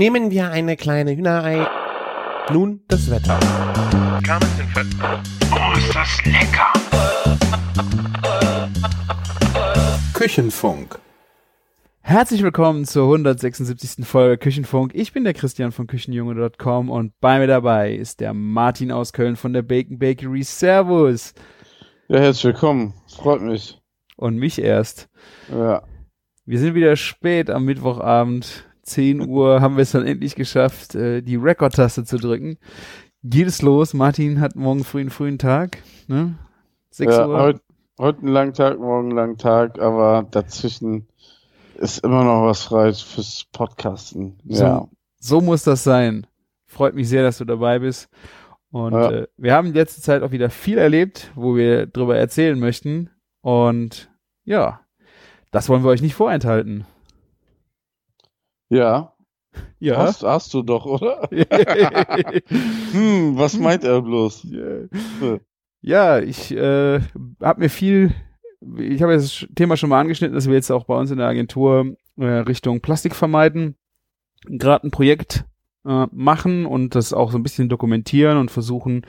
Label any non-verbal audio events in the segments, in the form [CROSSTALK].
Nehmen wir eine kleine Hühnerei. Nun das Wetter. Oh, ist das lecker! Küchenfunk. Herzlich willkommen zur 176. Folge Küchenfunk. Ich bin der Christian von Küchenjunge.com und bei mir dabei ist der Martin aus Köln von der Bacon Bakery. Servus. Ja, herzlich willkommen. Freut mich. Und mich erst. Ja. Wir sind wieder spät am Mittwochabend. 10 Uhr haben wir es dann endlich geschafft, äh, die Rekordtaste zu drücken. Geht es los? Martin hat morgen früh einen frühen Tag. Ne? 6 ja Uhr. heute, heute einen langen Tag, morgen einen langen Tag, aber dazwischen ist immer noch was frei fürs Podcasten. So, Ja. so muss das sein. Freut mich sehr, dass du dabei bist. Und Ja. äh, wir haben in letzter Zeit auch wieder viel erlebt, wo wir drüber erzählen möchten. Und ja, das wollen wir euch nicht vorenthalten. Ja. Ja. Hast, hast du doch, oder? [LAUGHS] Hm, was meint er bloß? ja, ich äh, habe mir viel, ich habe das Thema schon mal angeschnitten, dass wir jetzt auch bei uns in der Agentur äh, Richtung Plastik vermeiden, gerade ein Projekt äh, machen und das auch so ein bisschen dokumentieren und versuchen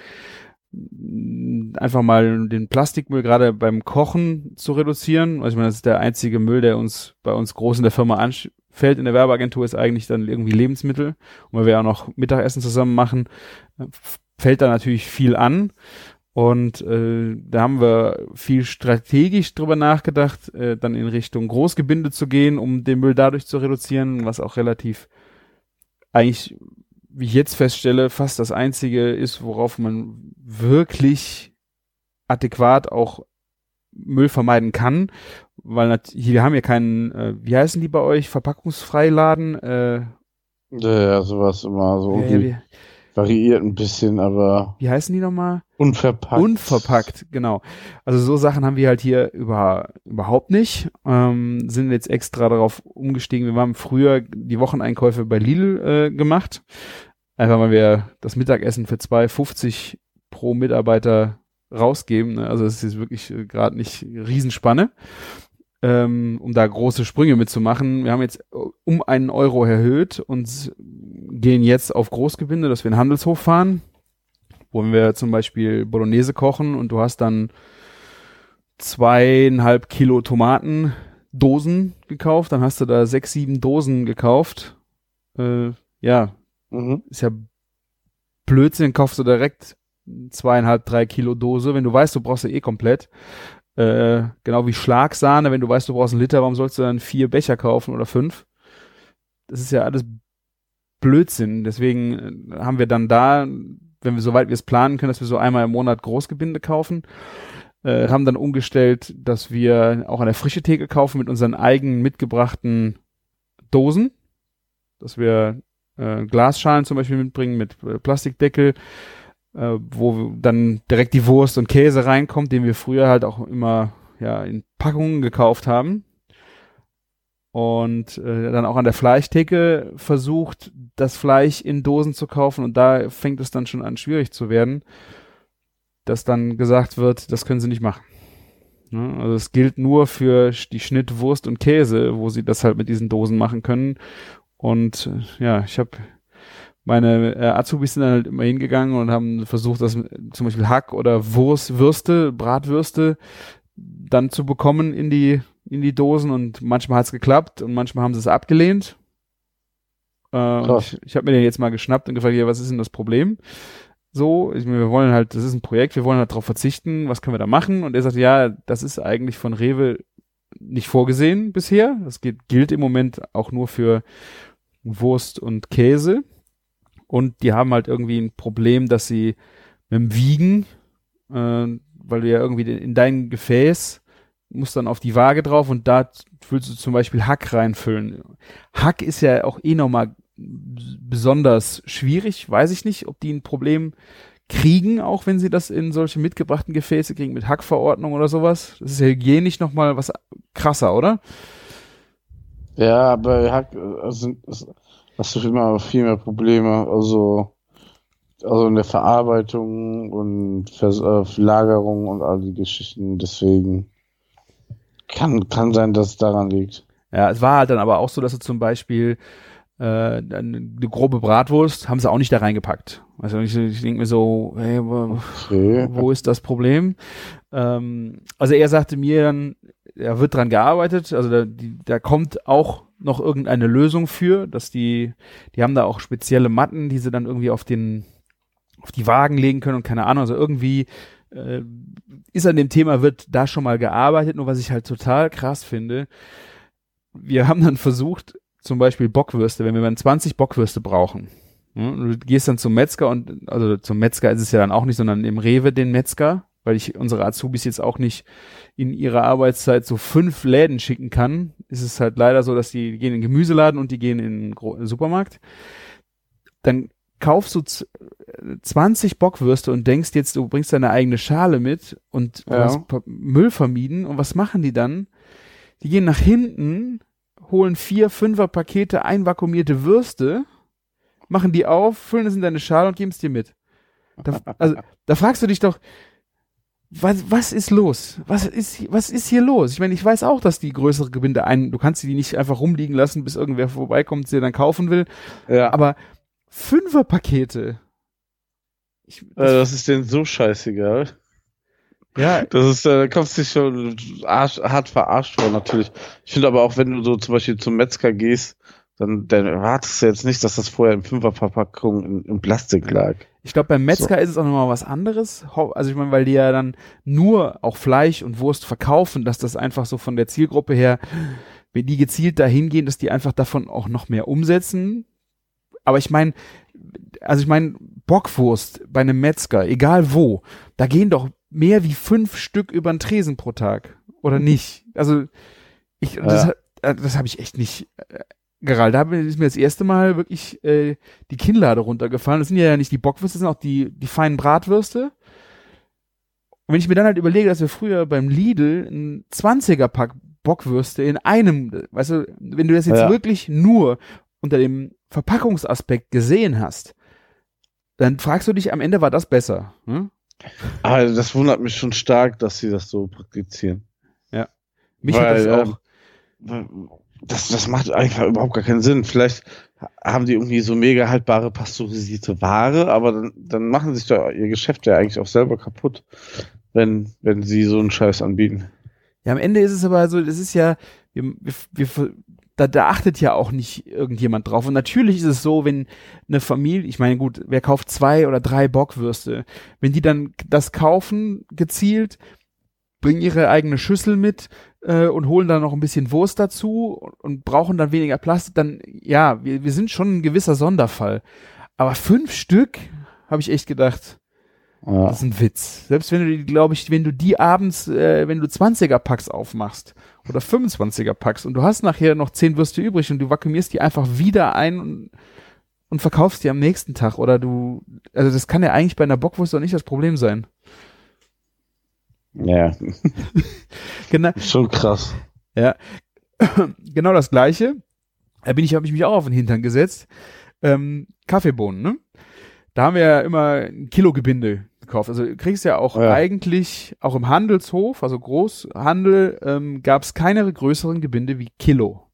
einfach mal den Plastikmüll gerade beim Kochen zu reduzieren. Also ich meine, das ist der einzige Müll, der uns bei uns groß in der Firma anfällt. In der Werbeagentur ist eigentlich dann irgendwie Lebensmittel. Und weil wir ja noch Mittagessen zusammen machen, äh, fällt da natürlich viel an. Und äh, da haben wir viel strategisch drüber nachgedacht, äh, dann in Richtung Großgebinde zu gehen, um den Müll dadurch zu reduzieren, was auch relativ eigentlich, wie ich jetzt feststelle, fast das einzige ist, worauf man wirklich adäquat auch Müll vermeiden kann, weil hier, wir haben ja keinen, äh, wie heißen die bei euch, Verpackungsfreiladen? Äh, Ja, sowas immer so. wie, irgendwie wie, variiert ein bisschen, aber wie heißen die nochmal? unverpackt. Unverpackt, genau. Also so Sachen haben wir halt hier über, überhaupt nicht. Ähm, sind jetzt extra darauf umgestiegen. Wir haben früher die Wocheneinkäufe bei Lidl äh, gemacht. Einfach weil wir das Mittagessen für 2,50 pro Mitarbeiter rausgeben. Ne? Also es ist wirklich äh, gerade nicht Riesenspanne. Ähm, um da große Sprünge mitzumachen. Wir haben jetzt äh, um einen Euro erhöht und gehen jetzt auf Großgebinde, dass wir in den Handelshof fahren wo wir zum Beispiel Bolognese kochen und du hast dann zweieinhalb Kilo Tomatendosen gekauft, dann hast du da sechs, sieben Dosen gekauft. Äh, ja, Mhm. ist ja Blödsinn, kaufst du direkt zweieinhalb, drei Kilo Dose, wenn du weißt, du brauchst sie eh komplett. Äh, genau wie Schlagsahne, wenn du weißt, du brauchst einen Liter, warum sollst du dann vier Becher kaufen oder fünf? Das ist ja alles Blödsinn. Deswegen äh, haben wir dann da, wenn wir soweit wir es planen können, dass wir so einmal im Monat Großgebinde kaufen, äh, haben dann umgestellt, dass wir auch an der frische Theke kaufen mit unseren eigenen mitgebrachten Dosen, dass wir äh, Glasschalen zum Beispiel mitbringen mit äh, Plastikdeckel, äh, wo dann direkt die Wurst und Käse reinkommt, den wir früher halt auch immer ja in Packungen gekauft haben. Und äh, dann auch an der Fleischtheke versucht, das Fleisch in Dosen zu kaufen und da fängt es dann schon an schwierig zu werden, dass dann gesagt wird, das können sie nicht machen. Ne? Also es gilt nur für die Schnitt Wurst und Käse, wo sie das halt mit diesen Dosen machen können. Und äh, ja, ich habe meine äh, Azubis sind dann halt immer hingegangen und haben versucht, das zum Beispiel Hack oder Wurst, Würste, Bratwürste dann zu bekommen in die in die Dosen und manchmal hat's geklappt und manchmal haben sie es abgelehnt. Äh, ich ich habe mir den jetzt mal geschnappt und gefragt, ja, was ist denn das Problem? So, ich, wir wollen halt, das ist ein Projekt, wir wollen halt darauf verzichten, was können wir da machen? Und er sagte, ja, das ist eigentlich von Rewe nicht vorgesehen bisher. Das geht, gilt im Moment auch nur für Wurst und Käse. Und die haben halt irgendwie ein Problem, dass sie mit dem Wiegen, äh, weil du ja irgendwie in dein Gefäß musst dann auf die Waage drauf und da füllst du zum Beispiel Hack reinfüllen. Hack ist ja auch eh nochmal besonders schwierig. Weiß ich nicht, ob die ein Problem kriegen, auch wenn sie das in solche mitgebrachten Gefäße kriegen mit Hackverordnung oder sowas. Das ist ja hygienisch nochmal was krasser, oder? Ja, bei Hack ist- hast du immer viel mehr Probleme. Also, also in der Verarbeitung und äh, Lagerung und all die Geschichten. Deswegen kann, kann sein, dass es daran liegt. Ja, es war halt dann aber auch so, dass du zum Beispiel äh, eine grobe Bratwurst, haben sie auch nicht da reingepackt. Also ich, ich denke mir so, hey, wo, okay. wo ist das Problem? Ähm, also er sagte mir dann, er wird dran gearbeitet, also da, die, da kommt auch noch irgendeine Lösung für, dass die, die haben da auch spezielle Matten, die sie dann irgendwie auf den, auf die Wagen legen können und keine Ahnung, also irgendwie äh, ist an dem Thema, wird da schon mal gearbeitet, nur was ich halt total krass finde, wir haben dann versucht, zum Beispiel Bockwürste, wenn wir dann 20 Bockwürste brauchen, ja, du gehst dann zum Metzger und, also zum Metzger ist es ja dann auch nicht, sondern im Rewe den Metzger, weil ich unsere Azubis jetzt auch nicht in ihrer Arbeitszeit so fünf Läden schicken kann, ist es halt leider so, dass die, die gehen in den Gemüseladen und die gehen in den Supermarkt. Dann kaufst du 20 Bockwürste und denkst jetzt, du bringst deine eigene Schale mit und ja. hast Müll vermieden. Und was machen die dann? Die gehen nach hinten, holen vier, fünfer Pakete einvakuumierte Würste, machen die auf, füllen es in deine Schale und geben es dir mit. Da, also, da fragst du dich doch, was, was ist los? Was ist, was ist hier los? Ich meine, ich weiß auch, dass die größere Gebinde ein, du kannst die nicht einfach rumliegen lassen, bis irgendwer vorbeikommt, sie dann kaufen will. Ja. Aber Fünferpakete. Ich, das, äh, das ist denen so scheißegal. Ja. Das ist, äh, da kommst du dich schon arsch, hart verarscht vor, natürlich. Ich finde aber auch, wenn du so zum Beispiel zum Metzger gehst, dann, dann erwartest du jetzt nicht, dass das vorher in Fünferverpackung in, in Plastik lag. Ich glaube, beim Metzger so. ist es auch nochmal was anderes. Also ich meine, weil die ja dann nur auch Fleisch und Wurst verkaufen, dass das einfach so von der Zielgruppe her, wenn die gezielt dahin gehen, dass die einfach davon auch noch mehr umsetzen. Aber ich meine, also ich meine, Bockwurst bei einem Metzger, egal wo, da gehen doch mehr wie fünf Stück über den Tresen pro Tag. Oder nicht? Also, ich, ja. das, äh, das habe ich echt nicht. Gerald, da ist mir das erste Mal wirklich äh, die Kinnlade runtergefallen. Das sind ja nicht die Bockwürste, das sind auch die, die feinen Bratwürste. Und wenn ich mir dann halt überlege, dass wir früher beim Lidl ein 20er-Pack Bockwürste in einem, weißt du, wenn du das jetzt ja. wirklich nur unter dem Verpackungsaspekt gesehen hast, dann fragst du dich, am Ende war das besser. Hm? Aber das wundert mich schon stark, dass sie das so praktizieren. Ja. Mich Weil, hat das auch. Ähm, das, das macht einfach überhaupt gar keinen Sinn. Vielleicht haben die irgendwie so mega haltbare pasteurisierte Ware, aber dann, dann machen sich da ihr Geschäft ja eigentlich auch selber kaputt, wenn, wenn sie so einen Scheiß anbieten. Ja, am Ende ist es aber so, das ist ja, wir, wir, wir da, da achtet ja auch nicht irgendjemand drauf. Und natürlich ist es so, wenn eine Familie, ich meine, gut, wer kauft zwei oder drei Bockwürste, wenn die dann das kaufen, gezielt, bringen ihre eigene Schüssel mit äh, und holen dann noch ein bisschen Wurst dazu und, und brauchen dann weniger Plastik, dann ja, wir, wir sind schon ein gewisser Sonderfall. Aber fünf Stück, habe ich echt gedacht, ja. das ist ein Witz. Selbst wenn du die, glaube ich, wenn du die abends, äh, wenn du 20er Packs aufmachst oder 25er Packs und du hast nachher noch zehn Würste übrig und du vakuumierst die einfach wieder ein und, und verkaufst die am nächsten Tag oder du, also das kann ja eigentlich bei einer Bockwurst doch nicht das Problem sein. Ja. genau. [LAUGHS] Schon krass. Ja. [CLEARS THROAT] genau das gleiche. Da bin ich, habe ich mich auch auf den Hintern gesetzt. Ähm, Kaffeebohnen, ne? Da haben wir ja immer ein Kilo Gebinde gekauft. Also du kriegst ja auch ja. eigentlich, auch im Handelshof, also Großhandel, ähm, gab es keine größeren Gebinde wie Kilo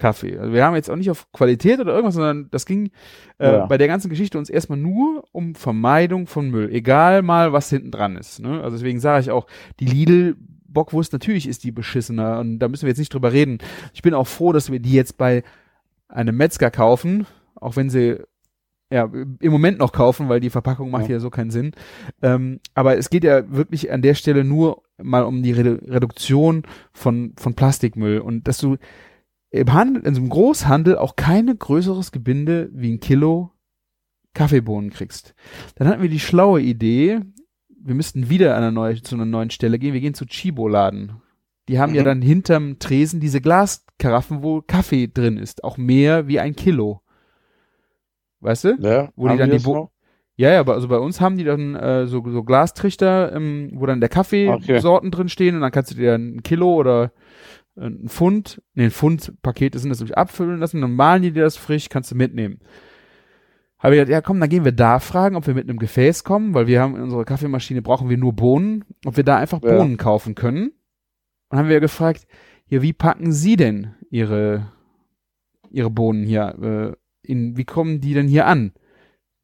Kaffee. Also wir haben jetzt auch nicht auf Qualität oder irgendwas, sondern das ging äh, ja. bei der ganzen Geschichte uns erstmal nur um Vermeidung von Müll. Egal mal, was hinten dran ist. Ne? Also deswegen sage ich auch, die Lidl Bockwurst, natürlich ist die beschissener und da müssen wir jetzt nicht drüber reden. Ich bin auch froh, dass wir die jetzt bei einem Metzger kaufen, auch wenn sie ja, im Moment noch kaufen, weil die Verpackung macht ja, ja so keinen Sinn. Ähm, aber es geht ja wirklich an der Stelle nur mal um die Redu Reduktion von, von Plastikmüll und dass du im Handel, in so einem Großhandel auch keine größeres Gebinde wie ein Kilo Kaffeebohnen kriegst. Dann hatten wir die schlaue Idee, wir müssten wieder an eine neue, zu einer neuen Stelle gehen. Wir gehen zu Chibo-Laden. Die haben mhm. ja dann hinterm Tresen diese Glaskaraffen, wo Kaffee drin ist. Auch mehr wie ein Kilo. Weißt du? Ja, wo die dann die, Bo ja, ja, aber also bei uns haben die dann äh, so, so Glastrichter, ähm, wo dann der Kaffeesorten okay. drin stehen und dann kannst du dir ein Kilo oder ein Pfund, nee, ein Pfund Pakete sind das nämlich abfüllen lassen, dann malen die dir das frisch, kannst du mitnehmen. Habe ich gesagt, ja komm, dann gehen wir da fragen, ob wir mit einem Gefäß kommen, weil wir haben in unserer Kaffeemaschine brauchen wir nur Bohnen, ob wir da einfach ja. Bohnen kaufen können. Und haben wir gefragt, ja, wie packen Sie denn Ihre ihre Bohnen hier. Äh, in, wie kommen die denn hier an?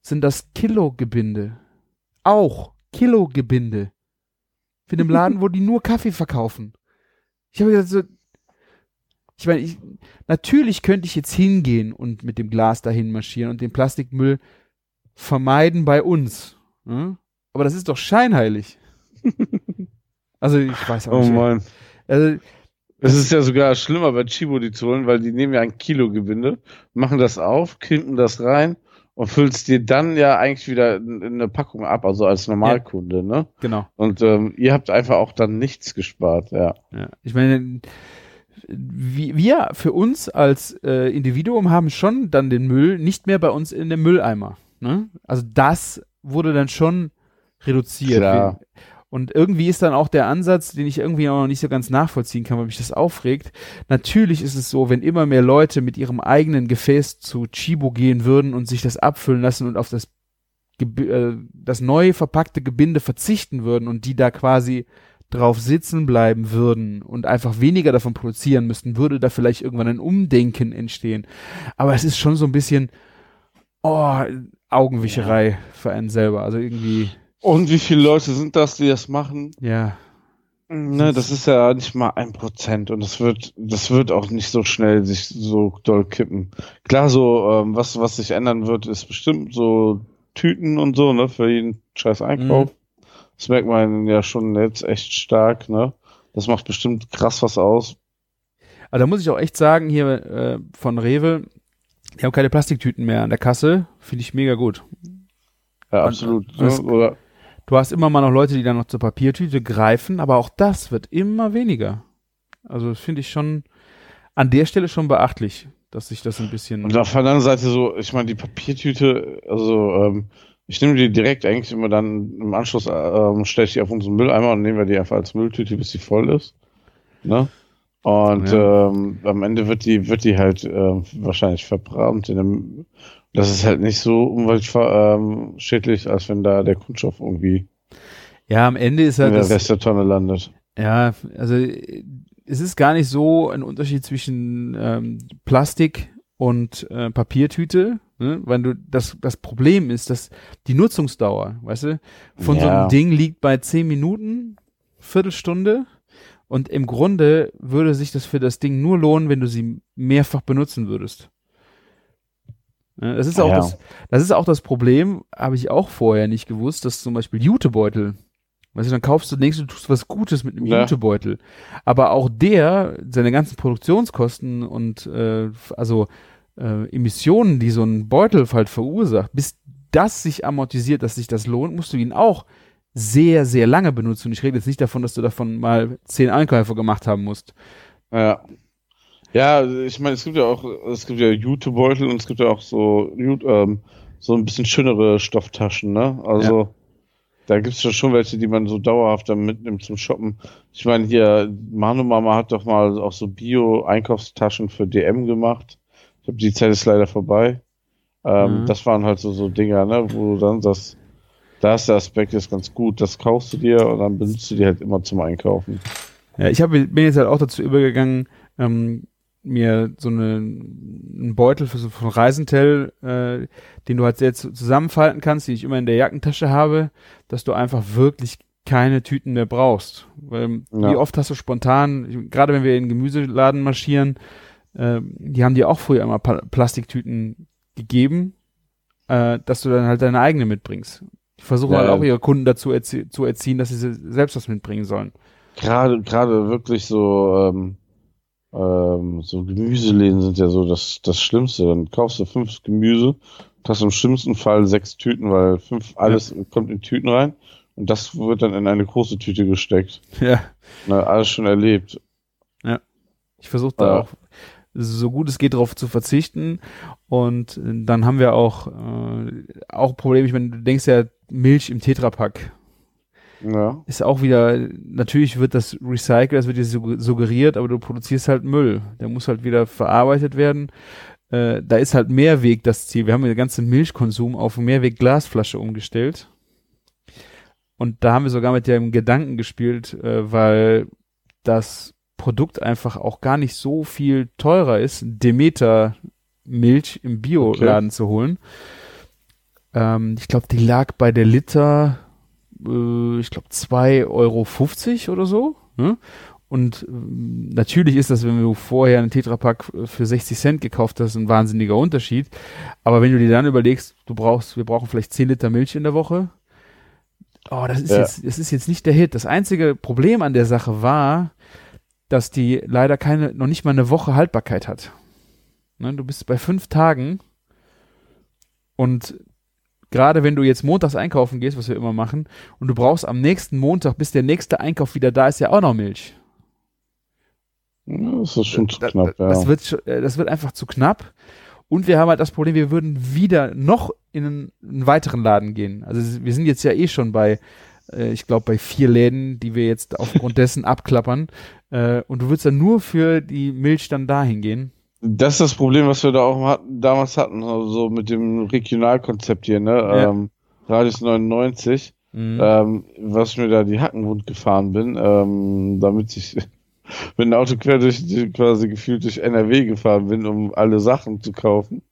Sind das Kilogebinde? Auch Kilogebinde. Für den Laden, wo die nur Kaffee verkaufen. Ich habe gesagt, so, ich meine, ich, natürlich könnte ich jetzt hingehen und mit dem Glas dahin marschieren und den Plastikmüll vermeiden bei uns. Hm? Aber das ist doch scheinheilig. [LAUGHS] also ich weiß auch Oh nicht. Mann. Also, Es ist ja sogar schlimmer bei Chibo die zu holen, weil die nehmen ja ein Kilo Gewinde, machen das auf, kippen das rein und füllst dir dann ja eigentlich wieder in, in eine Packung ab, also als Normalkunde, ne? genau. Und ähm, ihr habt einfach auch dann nichts gespart, ja. Ja. Ich meine, wir, wir für uns als äh, Individuum haben schon dann den Müll nicht mehr bei uns in dem Mülleimer. Ne? Also das wurde dann schon reduziert. Klar. Und irgendwie ist dann auch der Ansatz, den ich irgendwie auch noch nicht so ganz nachvollziehen kann, weil mich das aufregt. Natürlich ist es so, wenn immer mehr Leute mit ihrem eigenen Gefäß zu Chibo gehen würden und sich das abfüllen lassen und auf das, Geb- äh, das neu verpackte Gebinde verzichten würden und die da quasi drauf sitzen bleiben würden und einfach weniger davon produzieren müssten, würde da vielleicht irgendwann ein Umdenken entstehen. Aber es ist schon so ein bisschen oh, Augenwischerei für einen selber. Also irgendwie, Und wie viele Leute sind das, die das machen? ja. Ne, das ist ja nicht mal ein Prozent und das wird, das wird auch nicht so schnell sich so doll kippen. Klar, so, ähm, was, was sich ändern wird, ist bestimmt so Tüten und so, ne, für jeden scheiß Einkauf. Das merkt man ja schon jetzt echt stark, ne. Das macht bestimmt krass was aus. Aber da muss ich auch echt sagen, hier äh, von Rewe, die haben keine Plastiktüten mehr an der Kasse. Finde ich mega gut. Ja, Und- absolut. das- ne? Oder, Du hast immer mal noch Leute, die dann noch zur Papiertüte greifen, aber auch das wird immer weniger. Also das finde ich schon an der Stelle schon beachtlich, dass sich das ein bisschen. und auf der anderen Seite so, ich meine, die Papiertüte, also, ähm, ich nehme die direkt eigentlich immer dann im Anschluss, ähm, stelle ich die auf unseren Mülleimer und nehmen wir die einfach als Mülltüte, bis sie voll ist. Ne? Und Ja. ähm, am Ende wird die, wird die halt äh, wahrscheinlich verbrannt. In einem, das ist halt nicht so umweltschädlich, als wenn da der Kunststoff irgendwie ja, am Ende ist in halt der das, Rest der Tonne landet. Ja, also es ist gar nicht so ein Unterschied zwischen ähm, Plastik und äh, Papiertüte, ne? weil du das das Problem ist, dass die Nutzungsdauer, weißt du, von so Ja. einem Ding liegt bei zehn Minuten, Viertelstunde und im Grunde würde sich das für das Ding nur lohnen, wenn du sie mehrfach benutzen würdest. Ja, Das ist auch Ja. das, das ist auch das Problem, habe ich auch vorher nicht gewusst, dass zum Beispiel Jutebeutel Weißt du, dann kaufst du, denkst du, du tust was Gutes mit einem Ja. Jutebeutel. Aber auch der, seine ganzen Produktionskosten und äh, also äh, Emissionen, die so ein Beutel halt verursacht, bis das sich amortisiert, dass sich das lohnt, musst du ihn auch sehr, sehr lange benutzen. Und ich rede jetzt nicht davon, dass du davon mal zehn Einkäufe gemacht haben musst. Ja. Ja, ich meine, es gibt ja auch, es gibt ja Jutebeutel und es gibt ja auch so, ähm, so ein bisschen schönere Stofftaschen, ne? Also, da gibt's ja schon welche, die man so dauerhaft dann mitnimmt zum Shoppen. Ich meine, hier, Manu Mama hat doch mal auch so Bio-Einkaufstaschen für DM gemacht. Ich glaube, die Zeit ist leider vorbei. Ähm, Mhm. Das waren halt so, so Dinger, ne? Wo du dann das, da ist der Aspekt jetzt ganz gut. Das kaufst du dir und dann benutzt du die halt immer zum Einkaufen. Ja, ich hab, bin jetzt halt auch dazu übergegangen, ähm, mir so eine, einen Beutel für so von Reisentel, äh, den du halt sehr zu- zusammenfalten kannst, den ich immer in der Jackentasche habe, dass du einfach wirklich keine Tüten mehr brauchst. Weil Ja. wie oft hast du spontan, gerade wenn wir in den Gemüseladen marschieren, äh, die haben dir auch früher immer pa Plastiktüten gegeben, äh, dass du dann halt deine eigene mitbringst. Die versuchen Ja, halt ja. auch ihre Kunden dazu erzie zu erziehen, dass sie se- selbst was mitbringen sollen. Gerade, gerade wirklich so, ähm, ähm, so Gemüseläden sind ja so das, das Schlimmste. Dann kaufst du fünf Gemüse, hast im schlimmsten Fall sechs Tüten, weil fünf, alles kommt in Tüten rein und das wird dann in eine große Tüte gesteckt. Ja. Na, alles schon erlebt. Ich versuche da Ja. auch so gut es geht darauf zu verzichten und äh, dann haben wir auch äh, auch Probleme. Ich meine, du denkst ja Milch im Tetrapack Ja. ist auch wieder natürlich wird das recycelt, das wird dir sugg- suggeriert, aber du produzierst halt Müll. Der muss halt wieder verarbeitet werden. Äh, da ist halt Mehrweg das Ziel. Wir haben den ganzen Milchkonsum auf Mehrweg Glasflasche umgestellt. Und da haben wir sogar mit dem Gedanken gespielt, äh, weil das Produkt einfach auch gar nicht so viel teurer ist. Demeter Milch im Bioladen okay. zu holen. Ähm, ich glaube, die lag bei der Liter, äh, ich glaube, 2,50 Euro oder so. Ne? Und äh, natürlich ist das, wenn du vorher einen Tetrapack für 60 Cent gekauft hast, ein wahnsinniger Unterschied. Aber wenn du dir dann überlegst, du brauchst, wir brauchen vielleicht 10 Liter Milch in der Woche. Oh, das ist ja. jetzt, das ist jetzt nicht der Hit. Das einzige Problem an der Sache war, dass die leider keine, noch nicht mal eine Woche Haltbarkeit hat. Ne, du bist bei fünf Tagen und gerade wenn du jetzt montags einkaufen gehst, was wir immer machen, und du brauchst am nächsten Montag, bis der nächste Einkauf wieder da ist, ja auch noch Milch. Das ist schon zu da, knapp, ja. Das wird, äh, das wird einfach zu knapp. Und wir haben halt das Problem, wir würden wieder noch in einen, einen weiteren Laden gehen. Also wir sind jetzt ja eh schon bei, äh, ich glaube, bei vier Läden, die wir jetzt aufgrund [LAUGHS] dessen abklappern. Äh, und du würdest dann nur für die Milch dann dahin gehen. Das ist das Problem, was wir da auch hatten, damals hatten, also mit dem Regionalkonzept hier, ne? Ja. Ähm, Radius 99, mhm. ähm, was ich mir da die Hackenwund gefahren bin, ähm, damit ich [LAUGHS] mit dem Auto quer durch, quasi gefühlt durch NRW gefahren bin, um alle Sachen zu kaufen.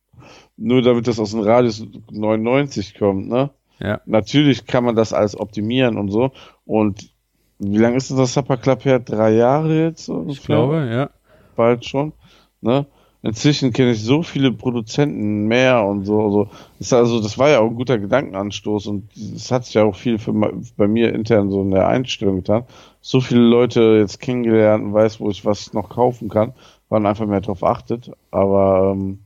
Nur damit das aus dem Radius 99 kommt, ne? Ja. Natürlich kann man das alles optimieren und so. Und wie lange ist das Supper Club her? Drei Jahre jetzt? Ungefähr? Ich glaube, ja. Bald schon. Ne? Inzwischen kenne ich so viele Produzenten mehr und so. Also, das, also, das war ja auch ein guter Gedankenanstoß und das hat sich ja auch viel für, bei mir intern so in der Einstellung getan. So viele Leute jetzt kennengelernt und weiß, wo ich was noch kaufen kann, waren einfach mehr darauf achtet. Aber ähm,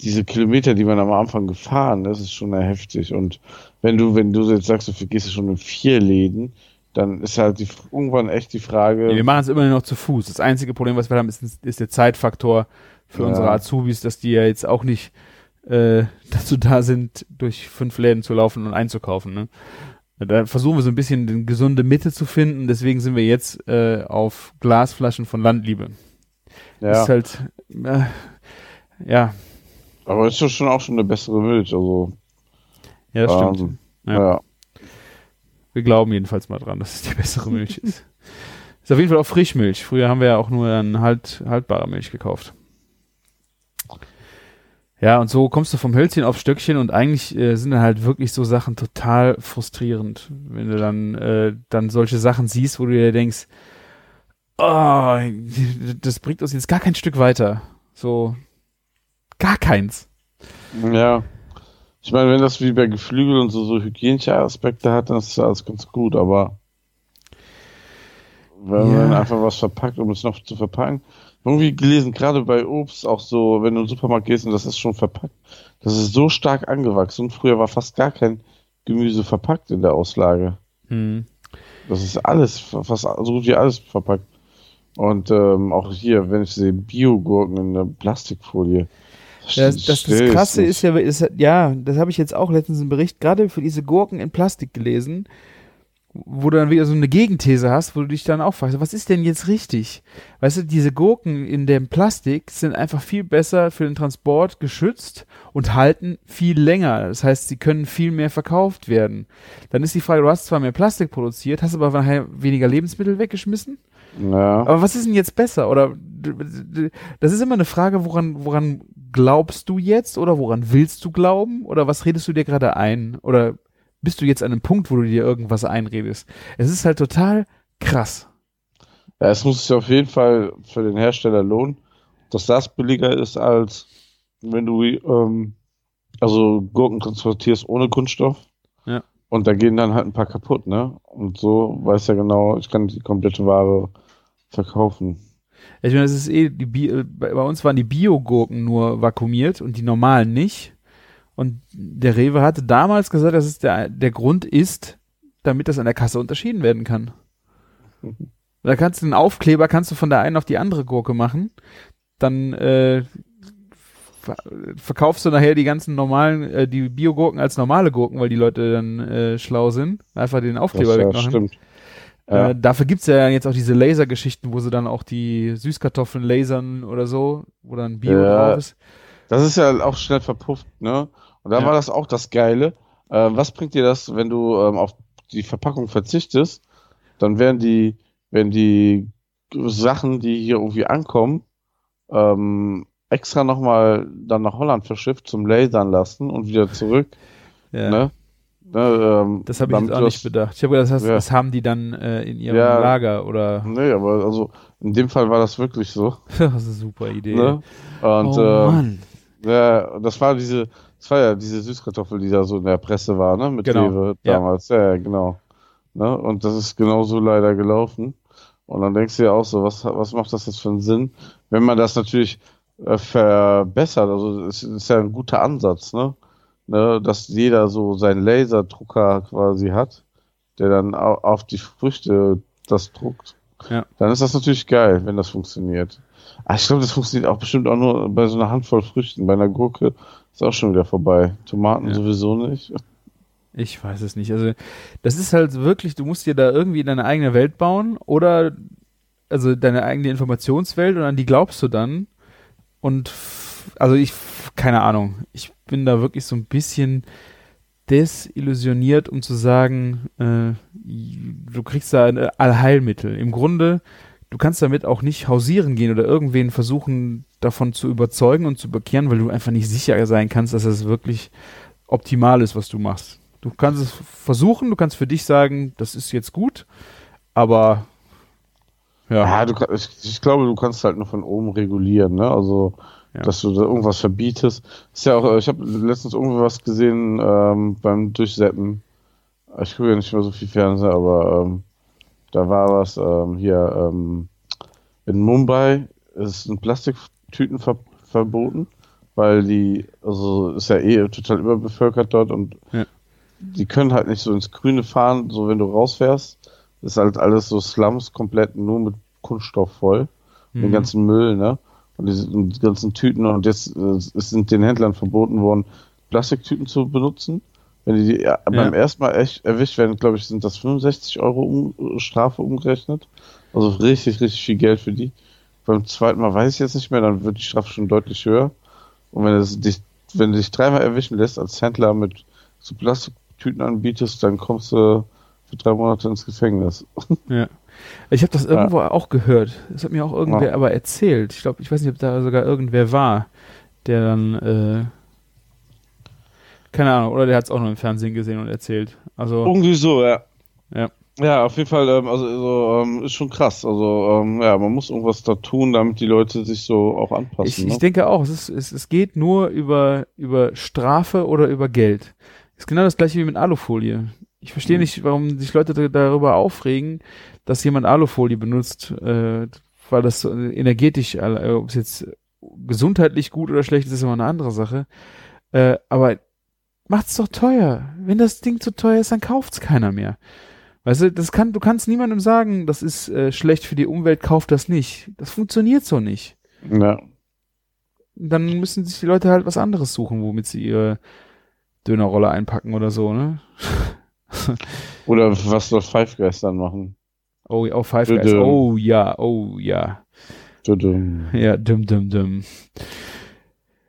diese Kilometer, die man am Anfang gefahren, das ist schon heftig. Und wenn du, wenn du jetzt sagst, du vergisst schon in vier Läden, dann ist halt die, irgendwann echt die Frage. Ja, wir machen es immer noch zu Fuß. Das einzige Problem, was wir haben, ist, ist der Zeitfaktor für ja. unsere Azubis, dass die ja jetzt auch nicht äh, [LAUGHS] dazu da sind, durch fünf Läden zu laufen und einzukaufen. Ne? Da versuchen wir so ein bisschen eine gesunde Mitte zu finden. Deswegen sind wir jetzt äh, auf Glasflaschen von Landliebe. Ja. Ist halt, äh, ja. Aber ist ja schon auch schon eine bessere Milch, also. Ja, das stimmt. Ähm, ja. ja. Wir glauben jedenfalls mal dran, dass es die bessere Milch ist. [LAUGHS] Ist auf jeden Fall auch Frischmilch. Früher haben wir ja auch nur dann halt, haltbare Milch gekauft. Ja, und so kommst du vom Hölzchen auf Stöckchen und eigentlich äh, sind dann halt wirklich so Sachen total frustrierend, wenn du dann, äh, dann solche Sachen siehst, wo du dir denkst, oh, das bringt uns jetzt gar kein Stück weiter. So, gar keins. Ja. Ich meine, wenn das wie bei Geflügel und so, so hygienische Aspekte hat, dann ist das alles ganz gut, aber wenn ja. man einfach was verpackt, um es noch zu verpacken, irgendwie gelesen, gerade bei Obst auch so, wenn du in den Supermarkt gehst und das ist schon verpackt, das ist so stark angewachsen. Früher war fast gar kein Gemüse verpackt in der Auslage. Hm. Das ist alles, fast so gut wie alles verpackt. Und ähm, auch hier, wenn ich sehe, Biogurken in der Plastikfolie. Das, das, das Krasse ist ja, ist, ja, das habe ich jetzt auch letztens im Bericht gerade für diese Gurken in Plastik gelesen wo du dann wieder so eine Gegenthese hast, wo du dich dann auch fragst, was ist denn jetzt richtig? Weißt du, diese Gurken in dem Plastik sind einfach viel besser für den Transport geschützt und halten viel länger. Das heißt, sie können viel mehr verkauft werden. Dann ist die Frage, du hast zwar mehr Plastik produziert, hast aber weniger Lebensmittel weggeschmissen. Ja. Aber was ist denn jetzt besser? Oder das ist immer eine Frage, woran, woran glaubst du jetzt oder woran willst du glauben? Oder was redest du dir gerade ein? Oder bist du jetzt an einem Punkt, wo du dir irgendwas einredest. Es ist halt total krass. Ja, es muss sich auf jeden Fall für den Hersteller lohnen, dass das billiger ist, als wenn du ähm, also Gurken transportierst ohne Kunststoff. Ja. Und da gehen dann halt ein paar kaputt, ne? Und so weiß er genau, ich kann die komplette Ware verkaufen. Ich meine, das ist eh, die Bi bei uns waren die Bio-Gurken nur vakuumiert und die normalen nicht. Und der Rewe hatte damals gesagt, dass es der, der Grund ist, damit das an der Kasse unterschieden werden kann. [LAUGHS] Da kannst du einen Aufkleber, kannst du von der einen auf die andere Gurke machen. Dann äh, verkaufst du nachher die ganzen normalen, äh, die Biogurken als normale Gurken, weil die Leute dann äh, schlau sind. Einfach den Aufkleber das, wegmachen. Ja, stimmt. Äh, ja. dafür gibt's ja jetzt auch diese Lasergeschichten, wo sie dann auch die Süßkartoffeln lasern oder so, wo dann Bio ja, drauf ist. Das ist ja auch schnell verpufft, ne? Und da ja. war das auch das Geile. Äh, was bringt dir das, wenn du ähm, auf die Verpackung verzichtest? Dann werden die, werden die Sachen, die hier irgendwie ankommen, ähm, extra nochmal dann nach Holland verschifft zum Lasern lassen und wieder zurück. [LAUGHS] Ja. Ne? Ne, ähm, Das habe ich jetzt auch nicht bedacht. Ich habe gedacht, das, Ja. das haben die dann äh, in ihrem Ja. Lager oder. Nee, aber also in dem Fall war das wirklich so. [LAUGHS] das ist eine super Idee. Ne? Und oh ähm, Mann. ja, das war diese, das war ja diese Süßkartoffel, die da so in der Presse war, ne? Mit Genau. Rewe damals. Ja, ja, genau. Ne? Und das ist genauso leider gelaufen. Und dann denkst du ja auch so, was, was macht das jetzt für einen Sinn? Wenn man das natürlich äh, verbessert, also es ist ja ein guter Ansatz, ne? ne? Dass jeder so seinen Laserdrucker quasi hat, der dann au auf die Früchte das druckt. Ja. Dann ist das natürlich geil, wenn das funktioniert. Aber ich glaube, das funktioniert auch bestimmt auch nur bei so einer Handvoll Früchten. Bei einer Gurke ist auch schon wieder vorbei. Tomaten Ja. sowieso nicht. Ich weiß es nicht. Also, das ist halt wirklich, du musst dir da irgendwie deine eigene Welt bauen oder also deine eigene Informationswelt und an die glaubst du dann. Und also ich, keine Ahnung, ich bin da wirklich so ein bisschen desillusioniert, um zu sagen, äh, du kriegst da ein Allheilmittel. Im Grunde, du kannst damit auch nicht hausieren gehen oder irgendwen versuchen, davon zu überzeugen und zu bekehren, weil du einfach nicht sicher sein kannst, dass es wirklich optimal ist, was du machst. Du kannst es versuchen, du kannst für dich sagen, das ist jetzt gut, aber ja, Ja, du, ich, ich glaube, du kannst halt nur von oben regulieren, ne? Also, Ja. dass du da irgendwas verbietest. Ist ja auch, äh, ich habe letztens irgendwo was gesehen ähm, beim Durchseppen. Ich gucke ja nicht mehr so viel Fernseher, aber ähm, da war was ähm, hier ähm, in Mumbai ist ein Plastiktüten ver verboten, weil die, also ist ja eh total überbevölkert dort und Ja. die können halt nicht so ins Grüne fahren, so wenn du rausfährst. Ist halt alles so Slums komplett nur mit Kunststoff voll. Den Mhm. ganzen Müll, ne? Und diese und die ganzen Tüten und jetzt äh, es sind den Händlern verboten worden, Plastiktüten zu benutzen. Wenn die, die ja, beim ersten Mal echt erwischt werden, glaube ich, sind das 65 Euro um, Strafe umgerechnet. Also richtig, richtig viel Geld für die. Beim zweiten Mal weiß ich jetzt nicht mehr, dann wird die Strafe schon deutlich höher. Und wenn es dich, wenn du dich dreimal erwischen lässt als Händler mit so Plastiktüten anbietest, dann kommst du für drei Monate ins Gefängnis. Ja. Ich habe das irgendwo auch gehört. Das hat mir auch irgendwer Ja. aber erzählt. Ich glaube, ich weiß nicht, ob da sogar irgendwer war, der dann, äh, keine Ahnung, oder der hat es auch nur im Fernsehen gesehen und erzählt. Also, Irgendwie so, ja. Ja. Ja, auf jeden Fall, ähm, also, also ähm, ist schon krass. Also, ähm, ja, man muss irgendwas da tun, damit die Leute sich so auch anpassen. ich, ne? ich denke auch, es, ist, es, es geht nur über, über Strafe oder über Geld. ist genau das gleiche wie mit Alufolie. Ich verstehe Mhm. nicht, warum sich Leute da- darüber aufregen, dass jemand Alufolie benutzt, äh, weil das energetisch, äh, ob es jetzt gesundheitlich gut oder schlecht ist, ist immer eine andere Sache. Äh, aber macht's doch teuer. Wenn das Ding zu teuer ist, dann kauft's keiner mehr. Weißt du, das kann, du kannst niemandem sagen, das ist äh, schlecht für die Umwelt, kauft das nicht. Das funktioniert so nicht ja. dann müssen sich die Leute halt was anderes suchen, womit sie ihre Dönerrolle einpacken oder so, ne? [LAUGHS] [LAUGHS] Oder was soll Five Guys dann machen? Oh, oh Five Guys. dö. Oh ja, oh ja. Tudum. Ja, dumm, dumm.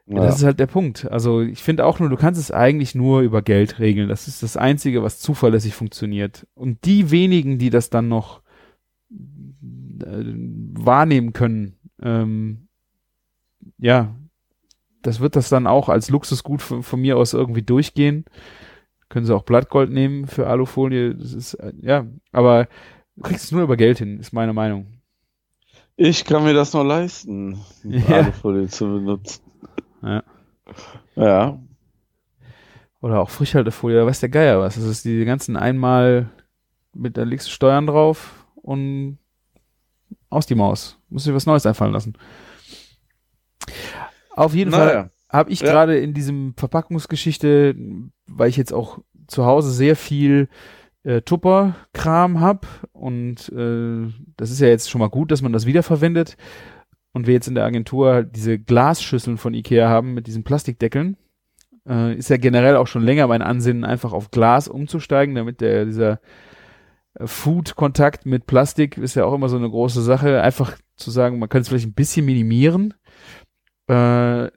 Ja, Ja. Das ist halt der Punkt. Also ich finde auch nur, du kannst es eigentlich nur über Geld regeln. Das ist das Einzige, was zuverlässig funktioniert. Und die wenigen, die das dann noch äh, wahrnehmen können, ähm, ja, das wird das dann auch als Luxusgut von, von mir aus irgendwie durchgehen. Können sie auch Blattgold nehmen für Alufolie. Das ist, äh, ja, aber du kriegst es nur über Geld hin, ist meine Meinung. Ich kann mir das nur leisten, [LAUGHS] Ja. Alufolie zu benutzen. Ja. Ja. Oder auch Frischhaltefolie, da weiß der Geier was. Das ist die ganzen einmal mit, da legst du Steuern drauf und aus die Maus. Muss dir was Neues einfallen lassen. Auf jeden Fall Naja. Habe ich Ja. gerade in diesem Verpackungsgeschichte, weil ich jetzt auch zu Hause sehr viel äh, Tupper-Kram hab und äh, das ist ja jetzt schon mal gut, dass man das wiederverwendet und wir jetzt in der Agentur halt diese Glasschüsseln von Ikea haben mit diesen Plastikdeckeln. Äh, ist ja generell auch schon länger mein Ansinnen, einfach auf Glas umzusteigen, damit der dieser äh, Food-Kontakt mit Plastik ist ja auch immer so eine große Sache. Einfach zu sagen, man könnte es vielleicht ein bisschen minimieren. Äh,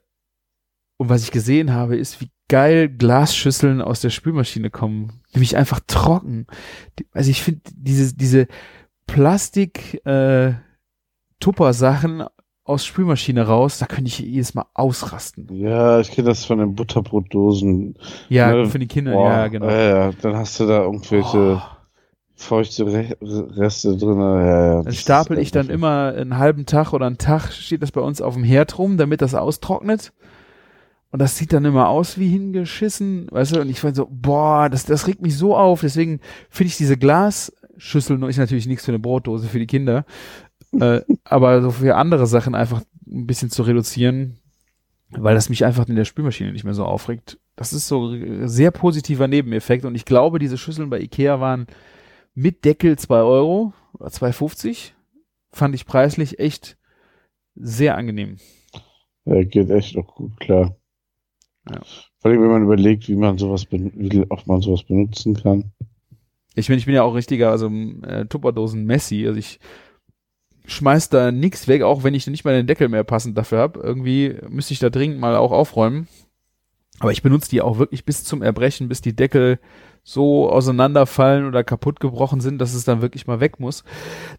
und was ich gesehen habe, ist, wie geil Glasschüsseln aus der Spülmaschine kommen. Nämlich einfach trocken. Also ich finde diese, diese Plastik äh, Tupper-Sachen aus Spülmaschine raus, da könnte ich jedes Mal ausrasten. Ja, ich kenne das von den Butterbrotdosen. Ja, Ne, für die Kinder, Boah, ja, genau. Ja, ja, dann hast du da irgendwelche Oh. feuchte Re Reste drin. Ja, ja, Dann stapel ich dann immer einen halben Tag oder einen Tag, steht das bei uns auf dem Herd rum, damit das austrocknet. Und das sieht dann immer aus wie hingeschissen, weißt du, und ich war so, boah, das, das regt mich so auf, deswegen finde ich diese Glasschüssel, ist natürlich nichts für eine Brotdose für die Kinder, [LAUGHS] äh, aber so für andere Sachen einfach ein bisschen zu reduzieren, weil das mich einfach in der Spülmaschine nicht mehr so aufregt. Das ist so ein sehr positiver Nebeneffekt und ich glaube, diese Schüsseln bei Ikea waren mit Deckel 2 Euro oder 2,50. Fand ich preislich echt sehr angenehm. Ja, geht echt auch gut klar. Ja. Vor allem, wenn man überlegt, wie man sowas, wie oft man sowas benutzen kann. Ich bin, ich bin ja auch richtiger, also äh, Tupperdosen Messi. Also ich schmeiß da nix weg, auch wenn ich nicht mal den Deckel mehr passend dafür habe. Irgendwie müsste ich da dringend mal auch aufräumen. Aber ich benutze die auch wirklich bis zum Erbrechen, bis die Deckel so auseinanderfallen oder kaputt gebrochen sind, dass es dann wirklich mal weg muss.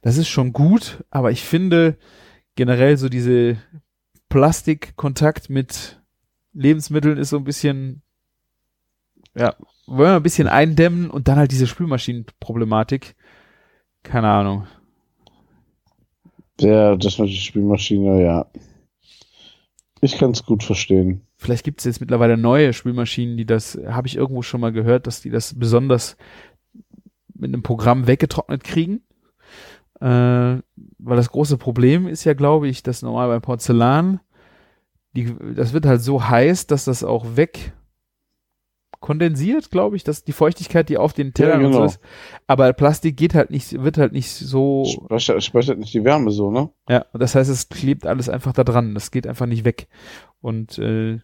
Das ist schon gut, aber ich finde generell so diese Plastikkontakt mit Lebensmitteln ist so ein bisschen, ja, wollen wir ein bisschen eindämmen und dann halt diese Spülmaschinenproblematik. Keine Ahnung. Ja, das mit der Spülmaschine, ja. Ich kann es gut verstehen. Vielleicht gibt es jetzt mittlerweile neue Spülmaschinen, die das, habe ich irgendwo schon mal gehört, dass die das besonders mit einem Programm weggetrocknet kriegen. Äh, weil das große Problem ist ja, glaube ich, dass normal beim Porzellan, die, das wird halt so heiß, dass das auch weg kondensiert, glaube ich, dass die Feuchtigkeit, die auf den Tellern Ja, und so genau. ist. Aber Plastik geht halt nicht, wird halt nicht so Speichert, speichert nicht die Wärme so, ne? Ja, das heißt, es klebt alles einfach da dran. Das geht einfach nicht weg. Und äh,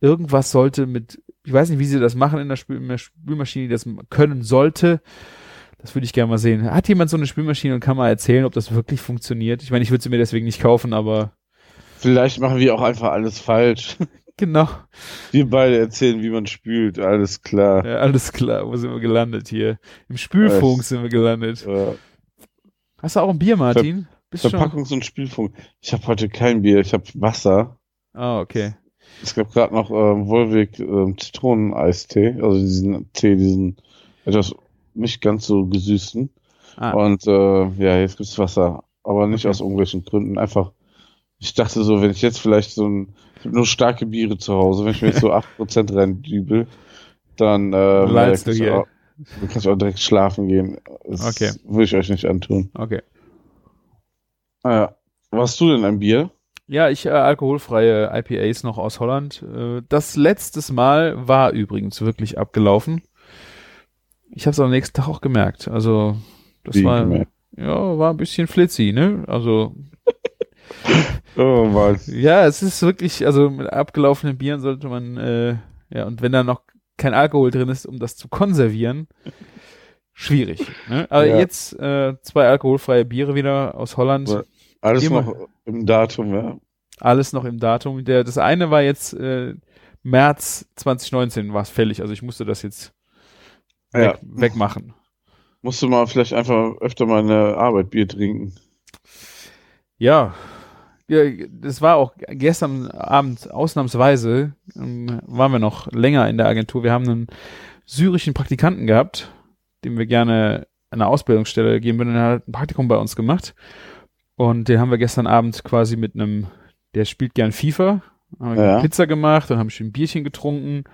irgendwas sollte mit, ich weiß nicht, wie sie das machen in der, Spül in der Spülmaschine, die das können sollte. Das würde ich gerne mal sehen. Hat jemand so eine Spülmaschine und kann mal erzählen, ob das wirklich funktioniert? Ich meine, ich würde sie mir deswegen nicht kaufen, aber Vielleicht machen wir auch einfach alles falsch. [LAUGHS] genau. Wir beide erzählen, wie man spült. Alles klar. Ja, alles klar. Wo sind wir gelandet hier? Im Spülfunk sind wir gelandet. Äh, Hast du auch ein Bier, Martin? Bist schon? Verpackungs- und Spülfunk. Ich habe heute kein Bier, ich habe Wasser. Ah, okay. Es gab gerade noch ähm, Wolwig ähm, Zitroneneistee, also diesen Tee, diesen etwas nicht ganz so gesüßten. Ah, Und äh, ja, jetzt gibt's Wasser, aber nicht Okay. aus irgendwelchen Gründen. Einfach, ich dachte so, wenn ich jetzt vielleicht so ein, nur starke Biere zu Hause, wenn ich mir jetzt so [LAUGHS] 8% reindübel, dann äh, Lallst du kann ich hier. auch- dann kann ich auch direkt schlafen gehen. Das Okay. würde ich euch nicht antun. okay. Ja. Warst du denn ein Bier? Ja, ich äh, alkoholfreie IPAs noch aus Holland. Äh, das letztes Mal war übrigens wirklich abgelaufen. Ich habe es am nächsten Tag auch gemerkt. Also das Wie war gemerkt? ja war ein bisschen flitzy, ne? Also Oh, Mann. ja, es ist wirklich, also mit abgelaufenen Bieren sollte man äh, ja und wenn da noch kein Alkohol drin ist, um das zu konservieren, schwierig. Ne? Aber Ja. jetzt äh, zwei alkoholfreie Biere wieder aus Holland. Ja. Alles Immer. noch im Datum, ja. alles noch im Datum. Der, das eine war jetzt äh, März 2019 war es fällig, also ich musste das jetzt weg, Ja. wegmachen. Musst du mal vielleicht einfach öfter mal eine Arbeit Bier trinken. Ja. Ja, das war auch gestern Abend ausnahmsweise, ähm, waren wir noch länger in der Agentur. Wir haben einen syrischen Praktikanten gehabt, dem wir gerne eine Ausbildungsstelle geben würden. Er hat ein Praktikum bei uns gemacht. Und den haben wir gestern Abend quasi mit einem, der spielt gern FIFA, haben wir Ja. Pizza gemacht, dann haben ein Bierchen getrunken.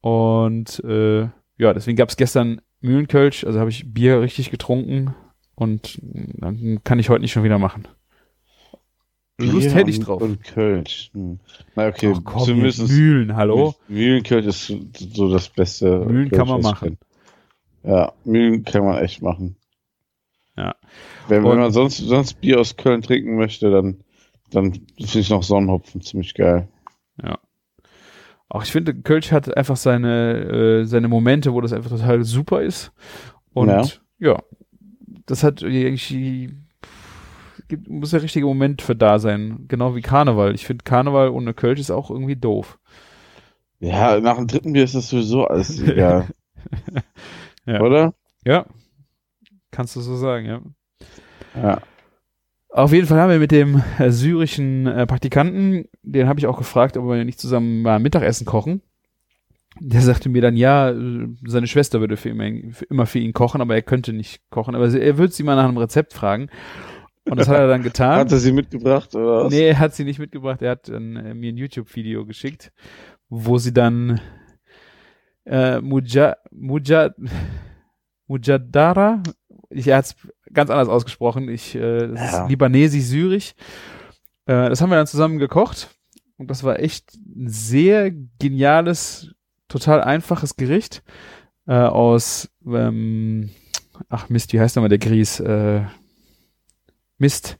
Und äh, ja, deswegen gab es gestern Mühlenkölsch, also habe ich Bier richtig getrunken und dann kann ich heute nicht schon wieder machen. Lust hätte ich drauf. Und Kölsch. Hm. Na okay, Ach komm, zumindest Mühlen, hallo? Mühlenkölsch ist so das Beste. Mühlen Kölsch, kann man machen. kenn. Ja, Mühlen kann man echt machen. Ja. Wenn, wenn man sonst, sonst Bier aus Köln trinken möchte, dann, dann finde ich noch Sonnenhopfen ziemlich geil. Auch ich finde, Kölsch hat einfach seine, äh, seine Momente, wo das einfach total super ist. Und ja, Ja. das hat irgendwie, gibt, muss der richtige Moment für da sein. Genau wie Karneval. Ich finde, Karneval ohne Kölsch ist auch irgendwie doof. Ja, nach dem dritten Bier ist das sowieso alles [LAUGHS] egal. Ja. Oder? Ja. Kannst du so sagen, ja. Ja. Auf jeden Fall haben wir mit dem äh, syrischen äh, Praktikanten, den habe ich auch gefragt, ob wir nicht zusammen mal Mittagessen kochen. Der sagte mir dann, ja, äh, seine Schwester würde für immer, für immer für ihn kochen, aber er könnte nicht kochen. Aber er würde sie mal nach einem Rezept fragen. Und das hat er dann getan. Hat er sie mitgebracht oder was? Nee, er hat sie nicht mitgebracht. Er hat dann, äh, mir ein YouTube-Video geschickt, wo sie dann äh, Muja, Muja, Mujadara, ich, er hat es ganz anders ausgesprochen. Ich, äh, das Ja. ist libanesisch-syrisch. Äh, das haben wir dann zusammen gekocht. Und das war echt ein sehr geniales, total einfaches Gericht äh, aus, ähm, ach Mist, wie heißt nochmal der Grieß? Äh, Mist.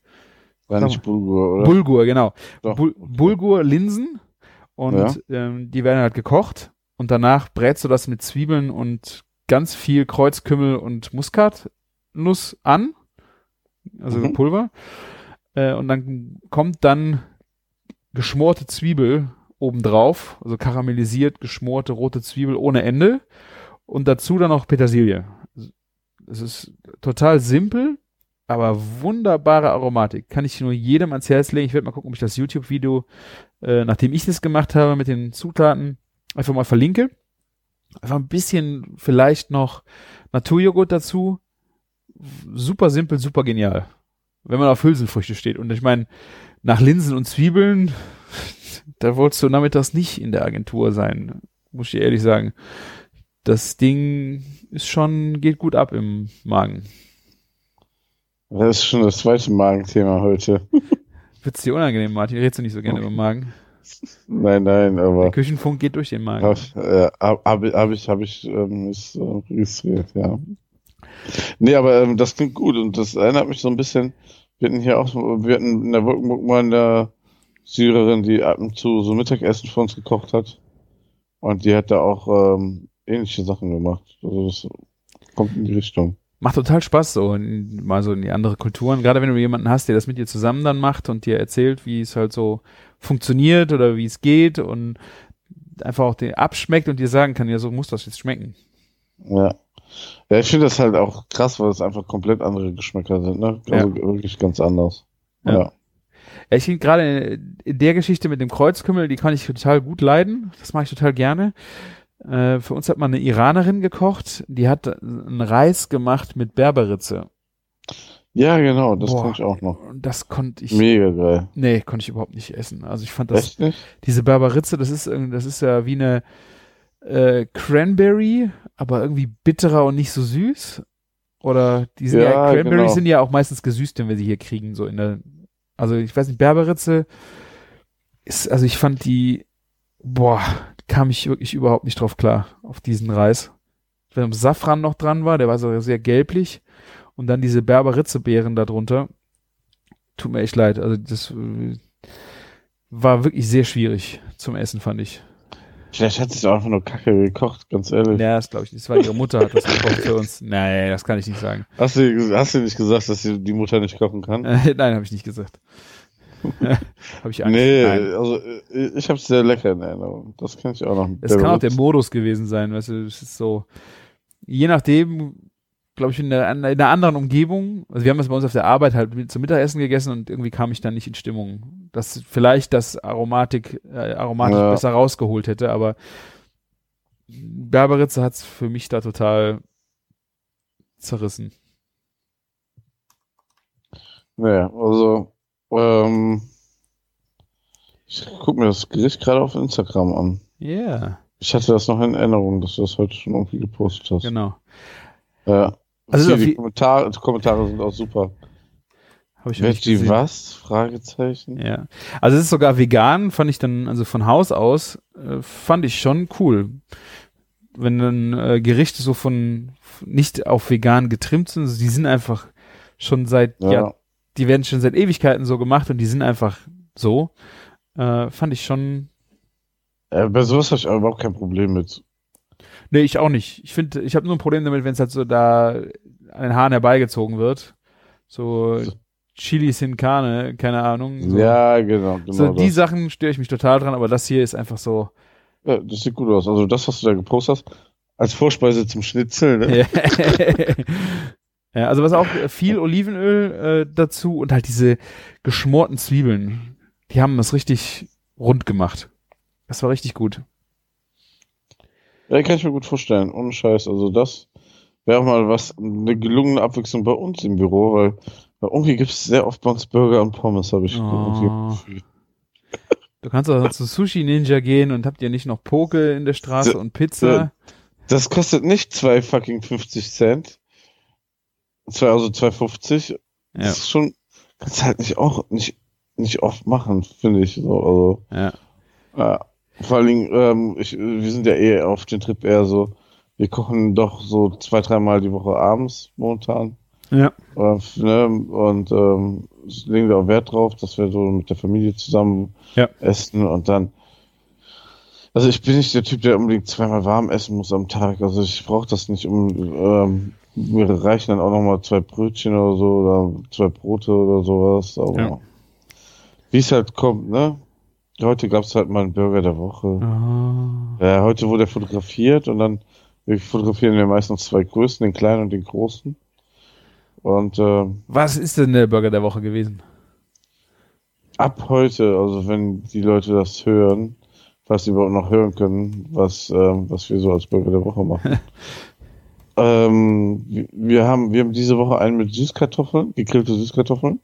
War nicht Bulgur, oder? Bulgur, genau. Bul Bulgur Linsen und ähm, die werden halt gekocht und danach brätst du das mit Zwiebeln und ganz viel Kreuzkümmel und Muskatnuss an, also Mhm. Pulver. Äh, und dann kommt dann geschmorte Zwiebel obendrauf, also karamellisiert geschmorte rote Zwiebel ohne Ende und dazu dann noch Petersilie. Es ist total simpel, aber wunderbare Aromatik. Kann ich nur jedem ans Herz legen. Ich werde mal gucken, ob ich das YouTube-Video, äh, nachdem ich das gemacht habe mit den Zutaten, einfach mal verlinke. Einfach ein bisschen vielleicht noch Naturjoghurt dazu. Super simpel, super genial. Wenn man auf Hülsenfrüchte steht. Und ich meine, nach Linsen und Zwiebeln, [LAUGHS] da wolltest du nachmittags nicht in der Agentur sein. Muss ich dir ehrlich sagen. Das Ding ist schon, geht gut ab im Magen. Das ist schon das zweite Magenthema heute. [LAUGHS] Wird's dir unangenehm, Martin? Redst du nicht so gerne über Magen? Nein, nein, Der aber Küchenfunk geht durch den Magen. hab, äh, hab, hab ich, hab ich, ähm, ist, äh, registriert, ja. Nee, aber ähm, das klingt gut und das erinnert mich so ein bisschen, wir hatten hier auch, wir hatten in der Wolkenburg mal eine Syrerin, die ab und zu so Mittagessen für uns gekocht hat und die hat da auch ähm, ähnliche Sachen gemacht. Also das kommt in die Richtung. Macht total Spaß, so in, mal so in die andere Kulturen. Gerade wenn du jemanden hast, der das mit dir zusammen dann macht und dir erzählt, wie es halt so funktioniert oder wie es geht und einfach auch den abschmeckt und dir sagen kann, ja, so muss das jetzt schmecken. Ja. Ja, ich finde das halt auch krass, weil es einfach komplett andere Geschmäcker sind, ne? Also wirklich ganz anders. Ja. Ja. Ja, ich finde gerade in der Geschichte mit dem Kreuzkümmel, die kann ich total gut leiden. Das mache ich total gerne. Äh, für uns hat mal eine Iranerin gekocht, die hat einen Reis gemacht mit Berberitze. Ja, genau, das Boah. kann ich auch noch. Und das konnte ich, Mega geil. nee, konnte ich überhaupt nicht essen. Also ich fand das, diese Berberitze, das ist irgendwie, das ist ja wie eine äh, Cranberry, aber irgendwie bitterer und nicht so süß. Oder die sind ja, Ja, Cranberries genau. sind ja auch meistens gesüßt, wenn wir sie hier kriegen, so in der, also ich weiß nicht, Berberitze ist, also ich fand die, boah, kam ich wirklich überhaupt nicht drauf klar, auf diesen Reis. Wenn Safran noch dran war, der war so sehr gelblich und dann diese Berberitze-Beeren darunter. Tut mir echt leid, also das äh, war wirklich sehr schwierig zum Essen, fand ich. Vielleicht hat sie es auch einfach nur kacke gekocht, ganz ehrlich. Ja, das glaube ich nicht. Das war ihre Mutter, hat das gekocht für uns. [LAUGHS] Nein, das kann ich nicht sagen. Hast, du, hast du nicht gesagt, dass die, Mutter nicht kochen kann? [LAUGHS] Nein, habe ich nicht gesagt. [LAUGHS] habe ich Angst. nee, Nein. also äh, ich habe es sehr lecker in Erinnerung. Das kann ich auch noch. Es kann auch der Modus gewesen sein, weißt du, es ist so, je nachdem, glaube ich, in der, in einer anderen Umgebung, also wir haben das bei uns auf der Arbeit halt mit, zum Mittagessen gegessen und irgendwie kam ich dann nicht in Stimmung, dass vielleicht das Aromatik, äh, Aromatik Ja. besser rausgeholt hätte, aber Berberitze hat's für mich da total zerrissen. Naja, also ähm, ich guck mir das Gericht gerade auf Instagram an. Ja, yeah, Ich hatte das noch in Erinnerung, dass du das heute schon irgendwie gepostet hast. genau. Ja. Also Hier, auf die Kommentare, die Kommentare sind auch super. Habe ich noch nicht Veggie gesehen. was? Fragezeichen. Ja. Also es ist sogar vegan, fand ich dann, also von Haus aus, äh, fand ich schon cool. Wenn dann äh, Gerichte so von nicht auf vegan getrimmt sind, also die sind einfach schon seit, ja. Die werden schon seit Ewigkeiten so gemacht und die sind einfach so. Äh, fand ich schon. Äh, bei sowas habe ich aber überhaupt kein Problem mit. Nee, ich auch nicht. Ich finde, ich habe nur ein Problem damit, wenn es halt so da an den Haaren herbeigezogen wird. So So. Chili sin Carne, keine Ahnung. So, Ja, genau. genau so die das. Sachen störe ich mich total dran, aber das hier ist einfach so. Ja, das sieht gut aus. Also das, was du da gepostet hast, als Vorspeise zum Schnitzel, ne? [LAUGHS] ja, also was auch äh, viel Olivenöl äh, dazu und halt diese geschmorten Zwiebeln. Die haben das richtig rund gemacht. Das war richtig gut. Ja, kann ich mir gut vorstellen. Ohne Scheiß. Also das wäre auch mal was, eine gelungene Abwechslung bei uns im Büro, weil bei irgendwie gibt es sehr oft bei uns Burger und Pommes, habe ich Oh. Du kannst auch zu Sushi Ninja gehen und habt ihr nicht noch Poke in der Straße D- und Pizza? Das kostet nicht zwei fucking 50 Cent. Also 2,50. Ja. Das ist schon, kannst halt nicht auch nicht, nicht oft machen, finde ich. So, also, Ja. ja. Vor allen Dingen, ähm, ich, wir sind ja eh auf den Trip eher so, wir kochen doch so zwei, dreimal die Woche abends momentan. Ja. Äh, ne, und ähm, legen wir auch Wert drauf, dass wir so mit der Familie zusammen Ja. essen und dann. Also ich bin nicht der Typ, der unbedingt zweimal warm essen muss am Tag. Also ich brauche das nicht um. Ähm, mir reichen dann auch noch mal zwei Brötchen oder so oder zwei Brote oder sowas. Aber Ja. wie es halt kommt, ne? Heute gab es halt mal einen Burger der Woche. Ah. Ja, heute wurde er fotografiert und dann wir fotografieren wir meistens zwei Größen, den kleinen und den großen. Und ähm, Was ist denn der Burger der Woche gewesen? ab heute, also wenn die Leute das hören, falls sie überhaupt noch hören können, was, ähm, was wir so als Burger der Woche machen. [LAUGHS] ähm, wir- haben, wir haben diese Woche einen mit Süßkartoffeln, gegrillte Süßkartoffeln.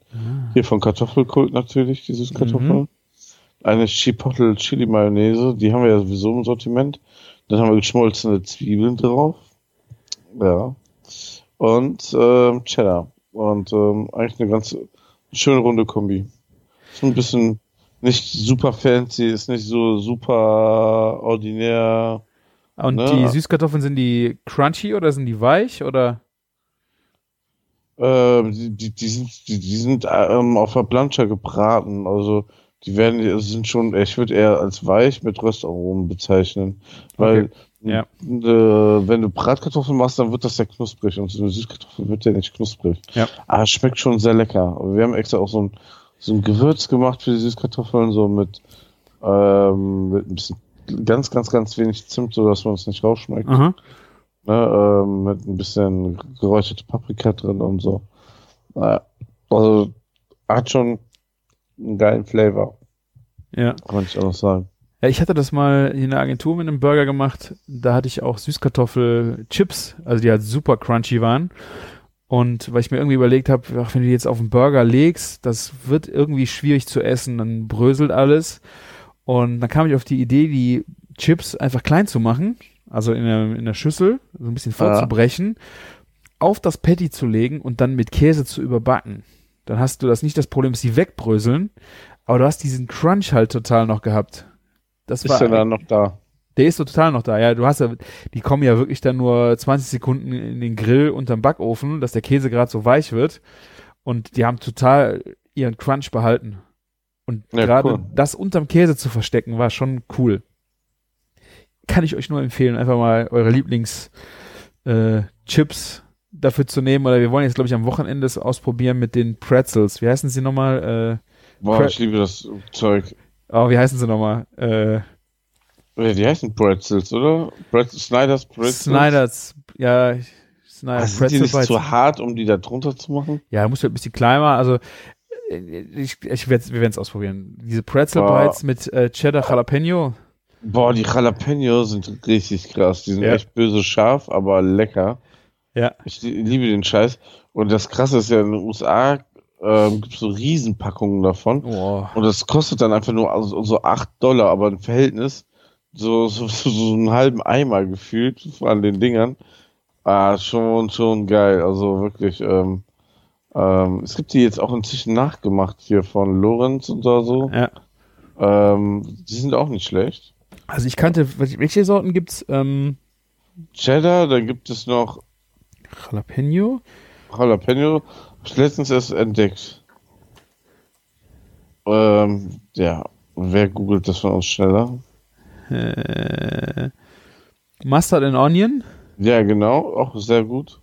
Hier von Kartoffelkult natürlich, die Süßkartoffeln. Eine Chipotle Chili Mayonnaise, die haben wir ja sowieso im Sortiment. Dann haben wir geschmolzene Zwiebeln drauf. Ja. Und ähm, Cheddar. Und ähm, eigentlich eine ganz schöne runde Kombi. Ist ein bisschen nicht super fancy, ist nicht so super ordinär. Und Ne? die Süßkartoffeln sind die crunchy oder sind die weich oder? Ähm, die, die, sind, die, die sind ähm, auf der Plancha gebraten. Also die werden, sind schon, ich würde eher als weich mit Röstaromen bezeichnen. Weil Ja. äh, wenn du Bratkartoffeln machst, dann wird das sehr knusprig und so eine Süßkartoffel wird ja nicht knusprig. Ja. Aber es schmeckt schon sehr lecker. Wir haben extra auch so ein, so ein Gewürz gemacht für die Süßkartoffeln, so mit, ähm, mit ein bisschen ganz, ganz, ganz wenig Zimt, so dass man es nicht rausschmeckt. Ne, ähm, mit ein bisschen geräucherte Paprika drin und so. Naja, also hat schon einen geilen Flavor, Ja. kann man nicht anders sagen. Ja, ich hatte das mal in der Agentur mit einem Burger gemacht. Da hatte ich auch Süßkartoffelchips, also die halt super crunchy waren. Und weil ich mir irgendwie überlegt habe, wenn du die jetzt auf einen Burger legst, das wird irgendwie schwierig zu essen, dann bröselt alles. Und dann kam ich auf die Idee, die Chips einfach klein zu machen, also in der, in der Schüssel, so ein bisschen vorzubrechen, auf das Patty zu legen und dann mit Käse zu überbacken. Dann hast du das nicht das Problem, dass sie wegbröseln, aber du hast diesen Crunch halt total noch gehabt. Das Ist war er dann noch da? der ist so total noch da. Ja, du hast ja, die kommen ja wirklich dann nur 20 Sekunden in den Grill unterm Backofen, dass der Käse gerade so weich wird. Und die haben total ihren Crunch behalten. Und Ja, gerade cool. das unterm Käse zu verstecken, war schon cool. Kann ich euch nur empfehlen, einfach mal eure Lieblings äh, dafür zu nehmen. Oder wir wollen jetzt, glaube ich, am Wochenende es ausprobieren mit den Pretzels. Wie heißen sie nochmal? Boah, Pre- ich liebe das Zeug. Äh, oh, wie heißen sie nochmal? Äh, Ja, die heißen Pretzels, oder? Pretzels, Snyder's Pretzels. Snyder's, ja, Snyder Ah, sind die nicht Bites. zu hart, um die da drunter zu machen? Ja, muss halt ein bisschen kleiner. Also äh, ich, ich werd, wir werden es ausprobieren. Diese Pretzel. Bites mit äh, Cheddar Jalapeno. Boah, die Jalapenos sind richtig krass. Die sind Ja. echt böse scharf, aber lecker. Ja. Ich li- liebe den Scheiß. Und das Krasse ist ja, in den USA ähm, gibt es so Riesenpackungen davon. Oh. Und das kostet dann einfach nur also, so 8 Dollar, aber im Verhältnis so, so, [LAUGHS] so, so einen halben Eimer gefühlt an den Dingern. Ah, schon, schon geil. Also wirklich, ähm, ähm, es gibt die jetzt auch inzwischen nachgemacht hier von Lorenz und da so. Ja. Ähm, die sind auch nicht schlecht. Also ich kannte, welche welche Sorten gibt's? Ähm, Cheddar, dann gibt es noch Jalapeno. Jalapeno. Hab ich letztens erst entdeckt. Ähm, ja, wer googelt das von uns schneller? Äh, Mustard and Onion. Ja, genau, auch sehr gut.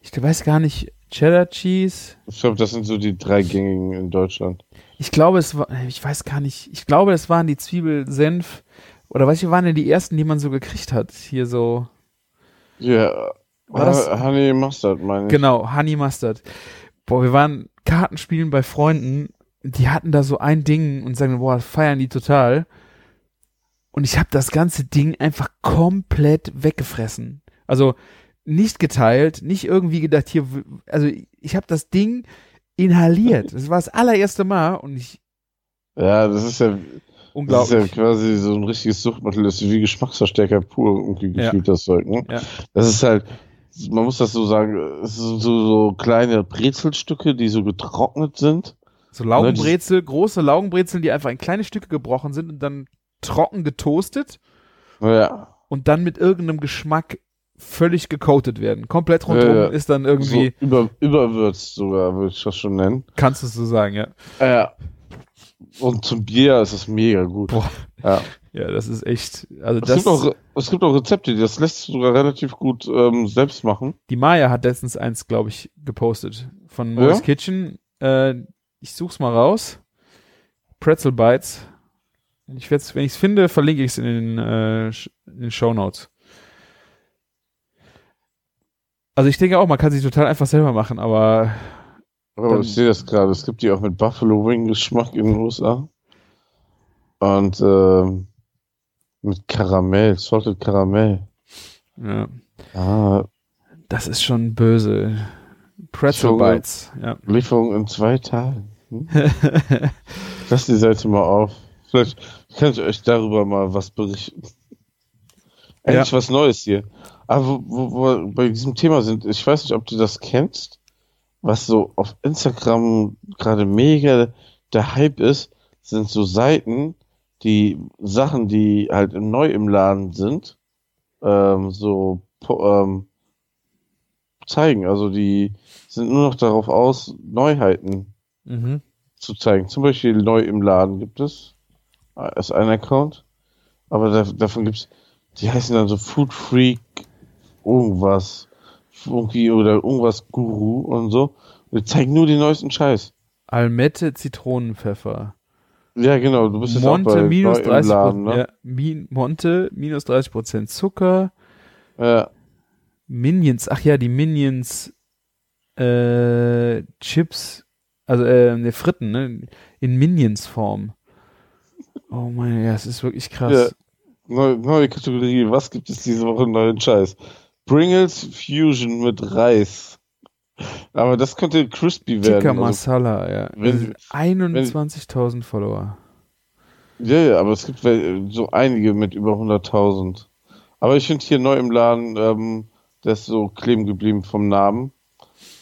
Ich weiß gar nicht. Cheddar Cheese. Ich glaube, das sind so die drei gängigen in Deutschland. Ich glaube, es war, ich weiß gar nicht. Ich glaube, es waren die Zwiebelsenf. Oder welche waren denn die ersten, die man so gekriegt hat? Hier so. Ja, War das? Honey Mustard, meine ich. Genau, Honey Mustard. Boah, wir waren Kartenspielen bei Freunden, die hatten da so ein Ding und sagen, boah, feiern die total. Und ich habe das ganze Ding einfach komplett weggefressen. Also nicht geteilt, nicht irgendwie gedacht, hier, also ich habe das Ding inhaliert. Das war das allererste Mal und ich, Ja, das ist ja, das ist ja unglaublich. quasi so ein richtiges Suchtmittel, das ist wie Geschmacksverstärker pur irgendwie Ja. gefühlt, das Zeug, ne? Ja. Das ist halt, man muss das so sagen, es sind so, so kleine Brezelstücke, die so getrocknet sind. So Laugenbrezel, große Laugenbrezeln, die einfach in kleine Stücke gebrochen sind und dann trocken getoastet Ja. und dann mit irgendeinem Geschmack völlig gecoatet werden. Komplett rundherum Ja, ja. ist dann irgendwie, So über, überwürzt sogar, würde ich das schon nennen. kannst du es so sagen, ja. Ja. Und zum Bier ist es mega gut. Boah. Ja. Ja, das ist echt, also Es das, gibt, auch, es gibt auch Rezepte, die das lässt sich sogar relativ gut ähm, selbst machen. die Maya hat letztens eins, glaube ich, gepostet von Mo's Ja? Kitchen. Äh, ich such's mal raus. Pretzel Bites. Ich werd's, wenn ich es finde, verlinke ich es in den, äh, in den Show Notes. Also ich denke auch, man kann sie total einfach selber machen, aber Dann- ich sehe das gerade. Es gibt die auch mit Buffalo Wing Geschmack in den USA. Und ähm, mit Karamell, Salted Karamell. ja, Ah, das ist schon böse. Pretzel. Bites, ja. Lieferung in zwei Tagen. Hm? [LAUGHS] Lass die Seite mal auf. Vielleicht kann ich euch darüber mal was berichten. Endlich was Neues hier. Aber wo, wo, wo wir bei diesem Thema sind, ich weiß nicht, ob du das kennst, was so auf Instagram gerade mega der Hype ist, sind so Seiten, die Sachen, die halt neu im Laden sind, ähm, so ähm, zeigen. Also die sind nur noch darauf aus, Neuheiten mhm. zu zeigen. Zum Beispiel neu im Laden gibt es. äh, Ist ein Account. Aber da, davon gibt's, die heißen dann so Food Freak irgendwas. Irgendwie oder irgendwas Guru und so. Die zeigen nur den neuesten Scheiß. Almette Zitronenpfeffer. Ja, genau. Du bist jetzt auch Monte bei minus neu im 30 Laden, ja, ne? Min Monte minus 30 Prozent Zucker. Ja. Minions, ach ja, die Minions äh, Chips, also äh, ne, Fritten, ne? In Minions Form. Oh mein, ja, es ist wirklich krass. Ja. Neue, neue Kategorie. Was gibt es diese Woche neuen Scheiß? Pringles Fusion mit Reis. Aber das könnte crispy werden. Tikka also Masala, ja. wenn- 21.000 Follower. Ja, ja, aber es gibt so einige mit über 100.000. Aber ich finde hier neu im Laden, ähm, der ist so kleben geblieben vom Namen.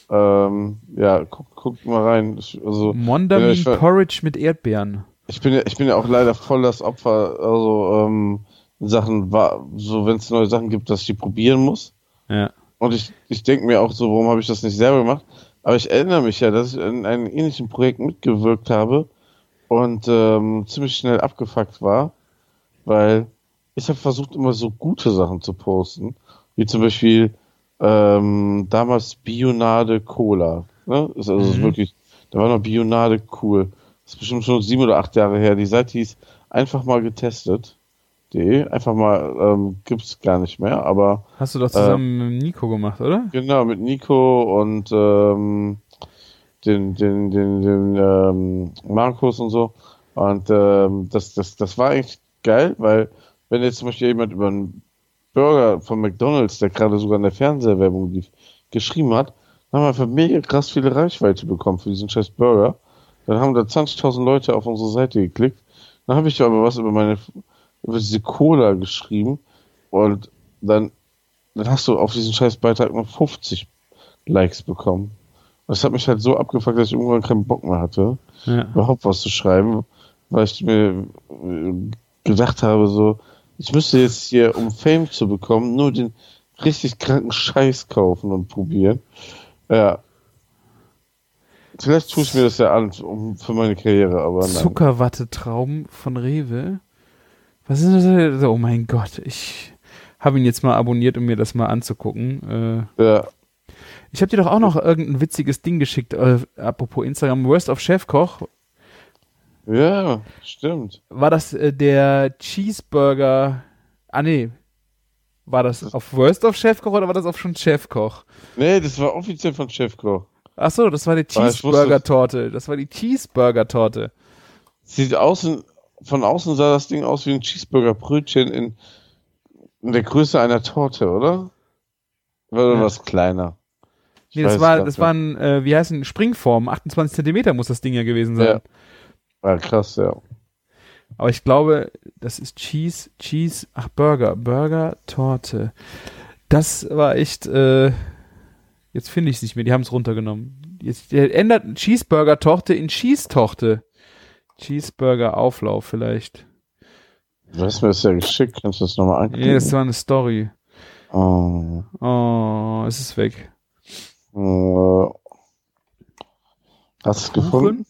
Ähm, ja, guck, guck mal rein. Ich, also, Mondamin Ja, ich Porridge mit Erdbeeren. ich bin ja, ich bin ja auch leider voll das Opfer, also, ähm, Sachen, so, wenn es neue Sachen gibt, dass ich die probieren muss. Ja. Und ich, ich denke mir auch so, warum habe ich das nicht selber gemacht? Aber ich erinnere mich ja, dass ich in einem ähnlichen Projekt mitgewirkt habe und ähm, ziemlich schnell abgefuckt war, weil ich habe versucht, immer so gute Sachen zu posten, wie zum Beispiel ähm, damals Bionade Cola. Ne? Ist also Mhm. wirklich, da war noch Bionade cool. Das ist bestimmt schon sieben oder acht Jahre her. Die Seite hieß einfach mal getestet. De. Einfach mal ähm, gibt's gar nicht mehr, aber Hast du doch zusammen mit Nico gemacht, oder? Genau, mit Nico und ähm, den, den, den, den ähm, Markus und so. Und ähm, das, das, das war eigentlich geil, weil wenn jetzt zum Beispiel jemand über einen Burger von McDonalds, der gerade sogar in der Fernsehwerbung lief, geschrieben hat, dann haben wir einfach mega krass viele Reichweite bekommen für diesen scheiß Burger. Dann haben da 20.000 Leute auf unsere Seite geklickt. Dann habe ich aber was über meine, über diese Cola geschrieben und dann dann hast du auf diesen scheiß Beitrag noch 50 Likes bekommen. Das hat mich halt so abgefuckt, dass ich irgendwann keinen Bock mehr hatte, Ja. überhaupt was zu schreiben, weil ich mir äh, gedacht habe, so, ich müsste jetzt hier, um Fame zu bekommen, nur den richtig kranken Scheiß kaufen und probieren. Ja. Vielleicht tue ich mir das ja an, um, für meine Karriere, aber nein. Zuckerwattetrauben von Rewe. Was ist das? Oh mein Gott, ich habe ihn jetzt mal abonniert, um mir das mal anzugucken. Äh, Ja. ich habe dir doch auch noch irgendein witziges Ding geschickt, äh, apropos Instagram. Worst of Chefkoch. ja, stimmt. War das äh, der Cheeseburger? Ah nee. War das auf Worst of Chefkoch oder war das auf schon Chefkoch? Nee, das war offiziell von Chefkoch. Ach so, das war die Cheeseburger-Torte. Das war die Cheeseburger-Torte. Sieht außen, von außen sah das Ding aus wie ein Cheeseburger-Brötchen in, in der Größe einer Torte, oder? Oder Ja. was kleiner? Ich Nee, das war, das nicht. war ein, äh, wie heißt ein Springform? 28 Zentimeter muss das Ding ja gewesen sein. Ja. Ah, krass, ja. Aber ich glaube, das ist Cheese, Cheese, ach Burger, Burger, Torte. Das war echt, äh, jetzt finde ich es nicht mehr, die haben es runtergenommen. Jetzt der ändert Cheeseburger-Torte in Cheese-Torte. Cheeseburger-Auflauf vielleicht. Du hast mir das ja geschickt, kannst du das nochmal anklicken? Nee, das war eine Story. oh, Oh, es ist weg. äh, hast du es gefunden?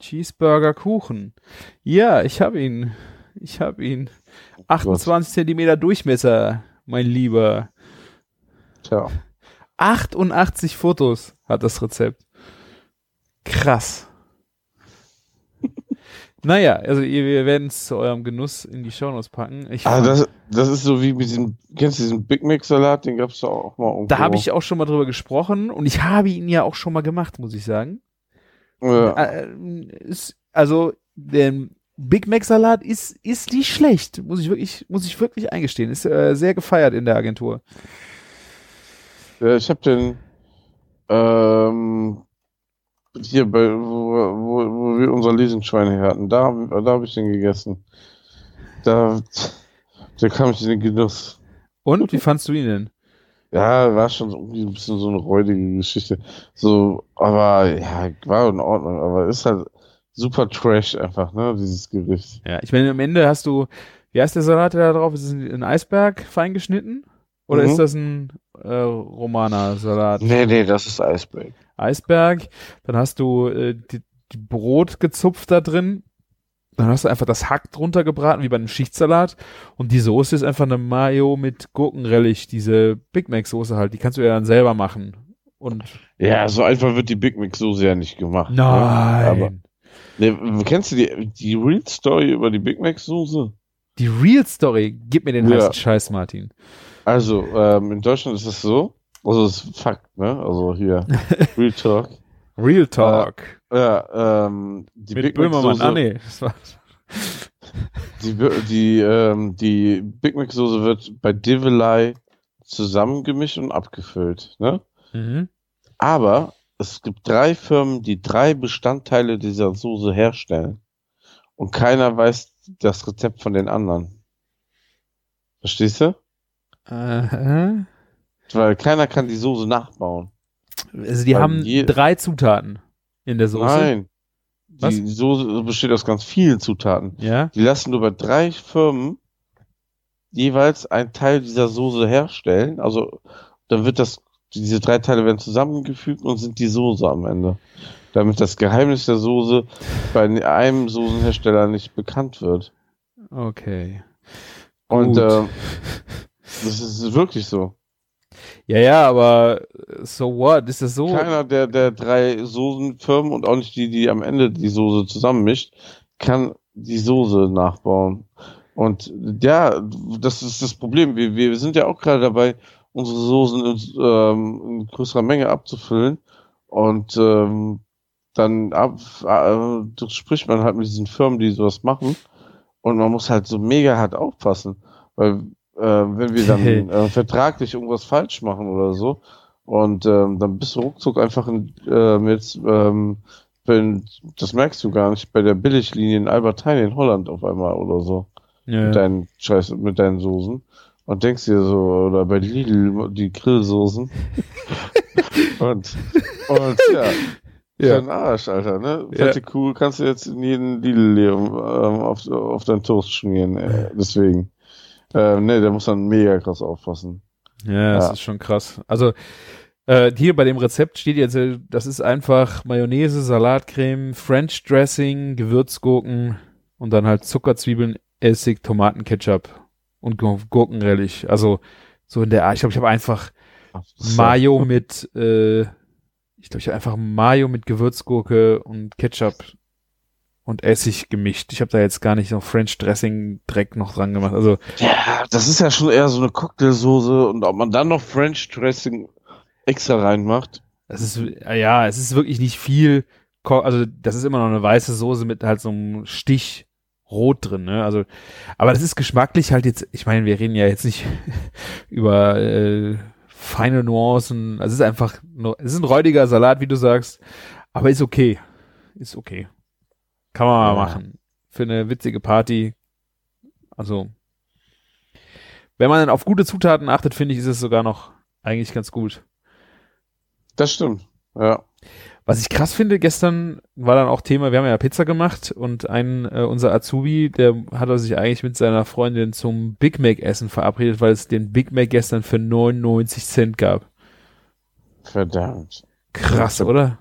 Cheeseburger Kuchen. Ja, ich habe ihn. Ich habe ihn. 28 Zentimeter Durchmesser, mein Lieber. Tja. 88 Fotos hat das Rezept. Krass. Naja, also ihr, wir werden es zu eurem Genuss in die Shownotes packen. Ich Ah, das, das ist so wie mit diesem, kennst du diesen Big Mac Salat? Den gab's da auch mal irgendwo. da habe ich auch schon mal drüber gesprochen und ich habe ihn ja auch schon mal gemacht, muss ich sagen. Ja. Äh, also der Big Mac Salat ist ist nicht schlecht, muss ich wirklich muss ich wirklich eingestehen. Ist äh, sehr gefeiert in der Agentur. Ja, ich habe den ähm, hier bei wo, wo, wo wir unser Leasingschwein her hatten, da, da habe ich den gegessen. Da, da kam ich in den Genuss. Und wie fandst du ihn denn? Ja, war schon so irgendwie ein bisschen so eine räudige Geschichte. So, aber ja, war in Ordnung, aber ist halt super trash einfach, ne, dieses Gericht. Ja, ich meine, am Ende hast du, wie heißt der Salat der da drauf? Ist es ein, ein Eisberg fein geschnitten? Oder Mhm. ist das ein äh, Romaner-Salat? Nee, nee, das ist Eisberg. Eisberg, dann hast du äh, die, die Brot gezupft da drin, dann hast du einfach das Hack drunter gebraten, wie bei einem Schichtsalat und die Soße ist einfach eine Mayo mit Gurkenrelish, diese Big Mac Soße halt, die kannst du ja dann selber machen. Und Ja, so einfach wird die Big Mac Soße ja nicht gemacht. ne? nein, Aber, ne, kennst du die, die Real Story über die Big Mac Soße? die Real Story, gib mir den Ja. heißen Scheiß, Martin. Also, ähm, in Deutschland ist es so, also das ist Fakt, ne? Also hier, [LAUGHS] Real Talk. Real Talk. Ja, ähm, die Mit Big Böhmermann. Ah nee, das war die, die, ähm, die Big Mac Soße wird bei Divelei zusammengemischt und abgefüllt, ne? mhm. Aber es gibt drei Firmen, die drei Bestandteile dieser Soße herstellen. Und keiner weiß das Rezept von den anderen. Verstehst du? Äh, Weil keiner kann die Soße nachbauen. also die Weil haben je- drei Zutaten in der Soße. Nein. Was? Die Soße besteht aus ganz vielen Zutaten. Ja. Die lassen nur bei drei Firmen jeweils einen Teil dieser Soße herstellen. Also dann wird das, diese drei Teile werden zusammengefügt und sind die Soße am Ende. Damit das Geheimnis der Soße bei einem Soßenhersteller nicht bekannt wird. Okay. Und äh, das ist wirklich so. Ja, ja, aber äh, so what? Ist das so? Keiner der, der drei Soßenfirmen und auch nicht die, die am Ende die Soße zusammenmischt, kann die Soße nachbauen. Und ja, das ist das Problem. Wir, wir sind ja auch gerade dabei, unsere Soßen in, ähm, in größerer Menge abzufüllen. Und ähm, dann ab, äh, spricht man halt mit diesen Firmen, die sowas machen. Und man muss halt so mega hart aufpassen. Weil äh, wenn wir dann [LAUGHS] äh, vertraglich irgendwas falsch machen oder so, und ähm, dann bist du ruckzuck einfach in, ähm, jetzt, ähm, wenn, das merkst du gar nicht, bei der Billiglinie in Albertine in Holland auf einmal oder so ja. mit deinen Scheiß, mit deinen Soßen und denkst dir so, oder bei Lidl die Grillsoßen [LAUGHS] und, und ja, Ja. den Arsch, Alter, ne? Ja. Fette Kuh kannst du jetzt in jeden Lidl ähm, auf, auf deinen Toast schmieren, äh, deswegen. Äh, ne, der muss dann mega krass aufpassen. Ja, das Ja. ist schon krass. Also äh, hier bei dem Rezept steht jetzt, äh, das ist einfach Mayonnaise, Salatcreme, French Dressing, Gewürzgurken und dann halt Zucker, Zwiebeln, Essig, Tomatenketchup und Gur- Gurkenrelish. Also so in der Art. Ich glaube, ich habe einfach Mayo mit, äh, ich glaube, ich habe einfach Mayo mit Gewürzgurke und Ketchup und Essig gemischt. Ich habe da jetzt gar nicht noch French Dressing Dreck noch dran gemacht. Also Ja, das ist ja schon eher so eine Cocktailsoße und ob man dann noch French Dressing extra reinmacht. es ist ja, es ist wirklich nicht viel. Also das ist immer noch eine weiße Soße mit halt so einem Stich Rot drin. Ne? Also, aber das ist geschmacklich halt jetzt. Ich meine, wir reden ja jetzt nicht [LAUGHS] über äh, feine Nuancen. Also es ist einfach, nur, es ist ein räudiger Salat, wie du sagst, aber ist okay, ist okay. Kann man mal Ja. machen für eine witzige Party. Also wenn man dann auf gute Zutaten achtet, finde ich, ist es sogar noch eigentlich ganz gut. Das stimmt. Ja. Was ich krass finde, gestern war dann auch Thema, wir haben ja Pizza gemacht und ein, äh, unser Azubi, der hat er sich eigentlich mit seiner Freundin zum Big Mac Essen verabredet, weil es den Big Mac gestern für 99 Cent gab. Verdammt. Krass, oder?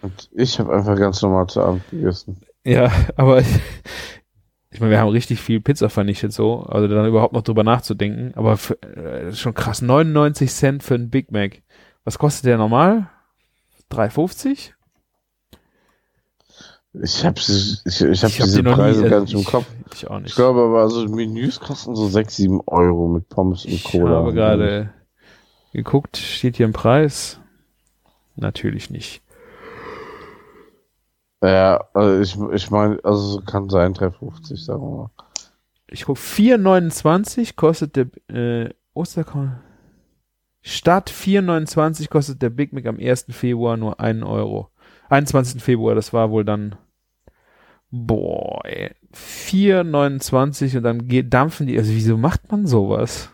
Und ich habe einfach ganz normal zu Abend gegessen. Ja, aber [LAUGHS] ich meine, wir haben richtig viel Pizza vernichtet so, also dann überhaupt noch drüber nachzudenken, aber für, äh, schon krass, 99 Cent für einen Big Mac. Was kostet der normal? 3,50? Ich habe ich, ich hab Ich hab diese nie- Preise also gar nicht im ich- Kopf. Ich auch nicht. Ich glaube aber, also Menüs kosten so 6, 7 Euro mit Pommes und Ich Cola. habe gerade geguckt, steht hier ein Preis? Natürlich nicht. Ja, also ich, ich meine, also kann sein 3,50, sagen wir mal. Ich guck, 4,29 kostet der äh, Osterkorn. Statt 4,29 kostet der Big Mac am 1. Februar nur 1 Euro. 21. Februar, das war wohl dann. Boah, ey. 4,29 und dann geht, dampfen die. Also, wieso macht man sowas?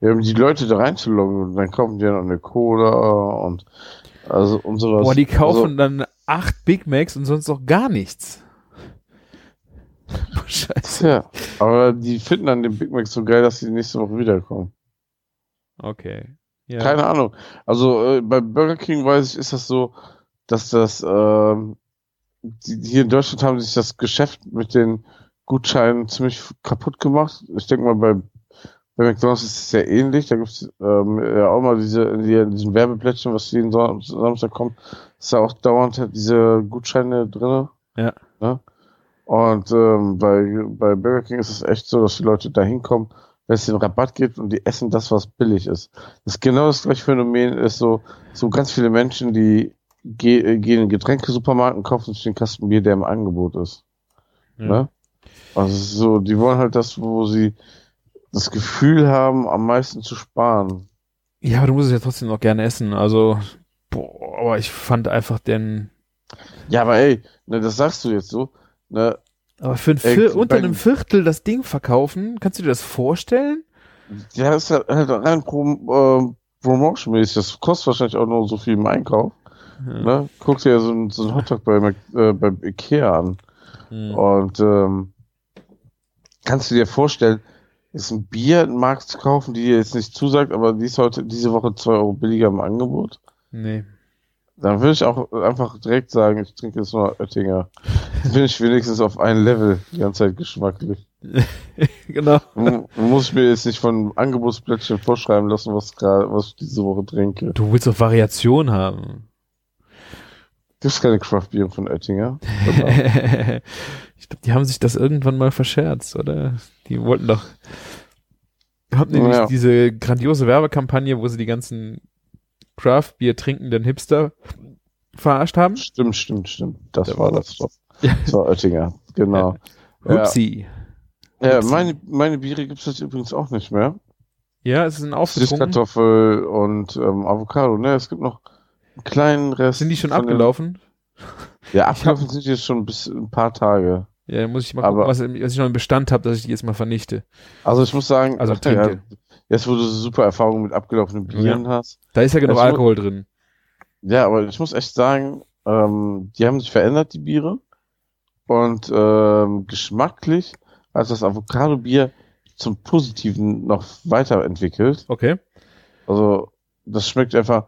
Ja, um die Leute da reinzuloggen und dann kaufen die ja noch eine Cola und also und sowas. Boah, die kaufen Also, dann acht Big Macs und sonst auch gar nichts. [LAUGHS] Scheiße. ja, aber die finden dann den Big Mac so geil, dass die nächste Woche wiederkommen. Okay. Ja. Keine Ahnung. Also äh, bei Burger King weiß ich, ist das so, dass das ähm, die, die hier in Deutschland haben sich das Geschäft mit den Gutscheinen ziemlich kaputt gemacht. Ich denke mal, bei, bei McDonalds ist es sehr ähnlich. Da gibt es ähm, ja auch mal diese, die, diesen Werbeplättchen, was jeden Son- Samstag kommt, ist da auch dauernd halt diese Gutscheine drinne. Ja. Ne? Und ähm, bei, bei Burger King ist es echt so, dass die Leute da hinkommen, wenn es den Rabatt gibt und die essen das, was billig ist. Das ist genau das gleiche Phänomen ist so, so ganz viele Menschen, die ge äh, gehen in Getränkesupermarkt und kaufen sich den Kasten Bier, der im Angebot ist. Ja. Ne? Also so, die wollen halt das, wo sie das Gefühl haben, am meisten zu sparen. Ja, aber du musst es ja trotzdem noch gerne essen. Also, boah, aber ich fand einfach den. Ja, aber ey, ne, das sagst du jetzt so. Ne, Aber für ein Ey, unter einem Viertel das Ding verkaufen, kannst du dir das vorstellen? ja, das ist halt, halt rein pro, äh, promotionmäßig. Das kostet wahrscheinlich auch nur so viel im Einkauf. Ja. Ne? Guck dir so ein, so ein Hotdog bei, äh, bei Ikea an. Hm. Und ähm, kannst du dir vorstellen, ist ein Bier den Markt zu kaufen, die dir jetzt nicht zusagt, aber die ist heute diese Woche 2 Euro billiger im Angebot? Nee. Dann würde ich auch einfach direkt sagen, ich trinke jetzt nur Oettinger. Dann bin ich wenigstens auf ein Level die ganze Zeit geschmacklich. [LAUGHS] genau. M- Muss ich mir jetzt nicht von Angebotsplättchen vorschreiben lassen, was gerade, was ich diese Woche trinke. Du willst doch Variation haben. Gibt's keine Craft-Bier von Oettinger? [LAUGHS] ich glaube, die haben sich das irgendwann mal verscherzt, oder? Die wollten doch. Haben nämlich Ja. diese grandiose Werbekampagne, wo sie die ganzen Craft-Bier trinkenden Hipster verarscht haben. Stimmt, stimmt, stimmt. Das Da war das doch. Das war Oettinger, genau. [LAUGHS] Ja. Upsi. Ja, Upsi. meine, meine Biere gibt's jetzt übrigens auch nicht mehr. Ja, es ist ein aufgetrunken. Süßkartoffel und ähm, Avocado, ne? Es gibt noch kleinen Rest. Sind die schon den- abgelaufen? Ja, abgelaufen sind die jetzt schon bis ein paar Tage. Ja, dann muss ich mal Aber- gucken, was, was ich noch im Bestand habe, dass ich die jetzt mal vernichte. Also ich muss sagen, Also [LAUGHS] ja, jetzt wo du so super Erfahrungen mit abgelaufenen Bieren hast. Da ist ja genug Alkohol drin. Ja, aber ich muss echt sagen, ähm, die haben sich verändert, die Biere. Und ähm, geschmacklich hat das Avocado-Bier zum Positiven noch weiterentwickelt. Okay. Also, das schmeckt einfach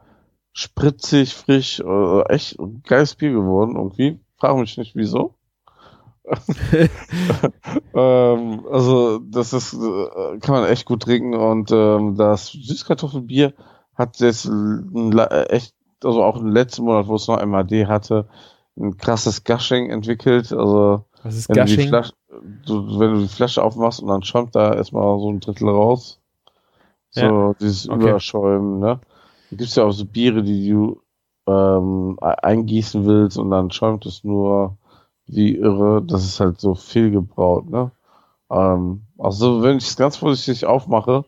spritzig, frisch, äh, echt ein geiles Bier geworden irgendwie. Frag mich nicht wieso. [LAUGHS] ähm, also, das ist, äh, kann man echt gut trinken und ähm, das Süßkartoffelbier hat jetzt äh, echt, also auch im letzten Monat, wo es noch MAD hatte, ein krasses Gushing entwickelt. Also Was ist wenn du, die Gushing? Flasche, du, wenn du die Flasche aufmachst und dann schäumt da erstmal so ein Drittel raus. So dieses okay. Überschäumen, ne? Da gibt's ja auch so Biere, die du ähm, e- eingießen willst und dann schäumt es nur wie irre. Das ist halt so viel gebraut, ne? Ähm, also wenn ich es ganz vorsichtig aufmache,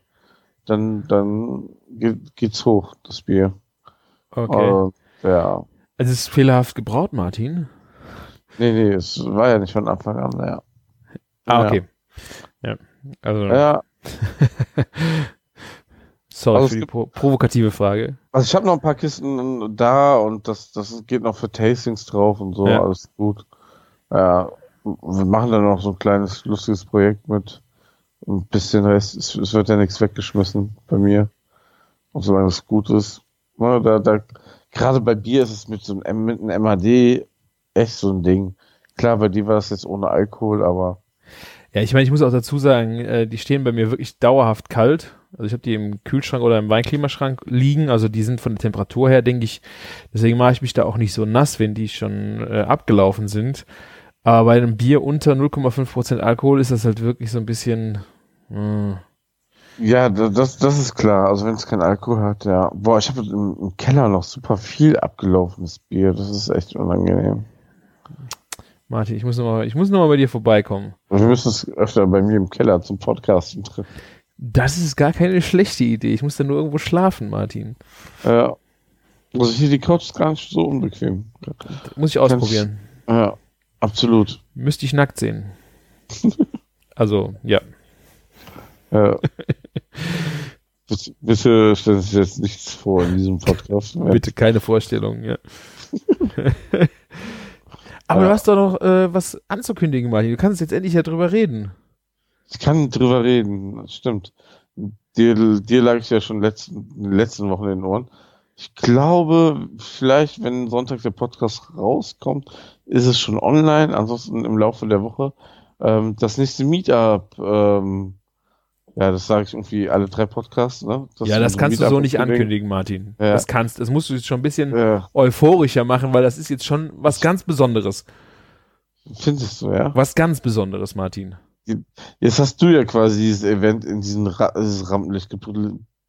dann, dann geht, geht's hoch, das Bier. Okay. Äh, ja. Es ist fehlerhaft gebraut, Martin. Nee, nee, es war ja nicht von Anfang an, ja. Ah, Ja. okay. Ja. Also, Ja, [LAUGHS] sorry Also für die pro provokative Frage. also ich habe noch ein paar Kisten da und das, das geht noch für Tastings drauf und so, Ja. alles gut. Ja, wir machen dann noch so ein kleines, lustiges Projekt mit ein bisschen Rest. Es, es wird ja nichts weggeschmissen bei mir. Und solange es gut ist. Ne, da, da, gerade bei Bier ist es mit so einem, mit einem MAD echt so ein Ding. Klar, bei dir war das jetzt ohne Alkohol, aber Ja, ich meine, ich muss auch dazu sagen, äh, die stehen bei mir wirklich dauerhaft kalt. Also ich habe die im Kühlschrank oder im Weinklimaschrank liegen. Also die sind von der Temperatur her, denke ich, deswegen mache ich mich da auch nicht so nass, wenn die schon äh, abgelaufen sind. Aber bei einem Bier unter 0,5% Alkohol ist das halt wirklich so ein bisschen. Mh. Ja, da- das, das ist klar. Also wenn es keinen Alkohol hat, ja. Boah, ich habe im, im Keller noch super viel abgelaufenes Bier. Das ist echt unangenehm. Martin, ich muss nochmal, ich muss noch mal bei dir vorbeikommen. Wir müssen es öfter bei mir im Keller zum Podcasten treffen. Das ist gar keine schlechte Idee. Ich muss da nur irgendwo schlafen, Martin. Ja. Also hier die Couch ist gar nicht so unbequem. Muss ich ausprobieren. Ja, absolut. Müsste ich nackt sehen. [LAUGHS] Also, ja. Ja. [LAUGHS] bitte, stellen Sie jetzt nichts vor in diesem Podcast. [LAUGHS] Bitte keine Vorstellung, ja. Aber Ja. du hast doch noch äh, was anzukündigen, Martin. Du kannst jetzt endlich ja drüber reden. Ich kann drüber reden, das stimmt. Dir, dir lag ich ja schon letzten, in den letzten Wochen in den Ohren. Ich glaube, vielleicht, wenn Sonntag der Podcast rauskommt, ist es schon online, ansonsten im Laufe der Woche. Ähm, das nächste Meetup, ähm, ja, das sage ich irgendwie alle drei Podcasts, ne? ja, das kannst du Meetup so nicht ankündigen. ankündigen, Martin. Ja. Das kannst, das musst du jetzt schon ein bisschen Ja, euphorischer machen, weil das ist jetzt schon was ganz Besonderes. findest du, ja? Was ganz Besonderes, Martin. Jetzt hast du ja quasi dieses Event in diesen Ra dieses Rampenlicht gep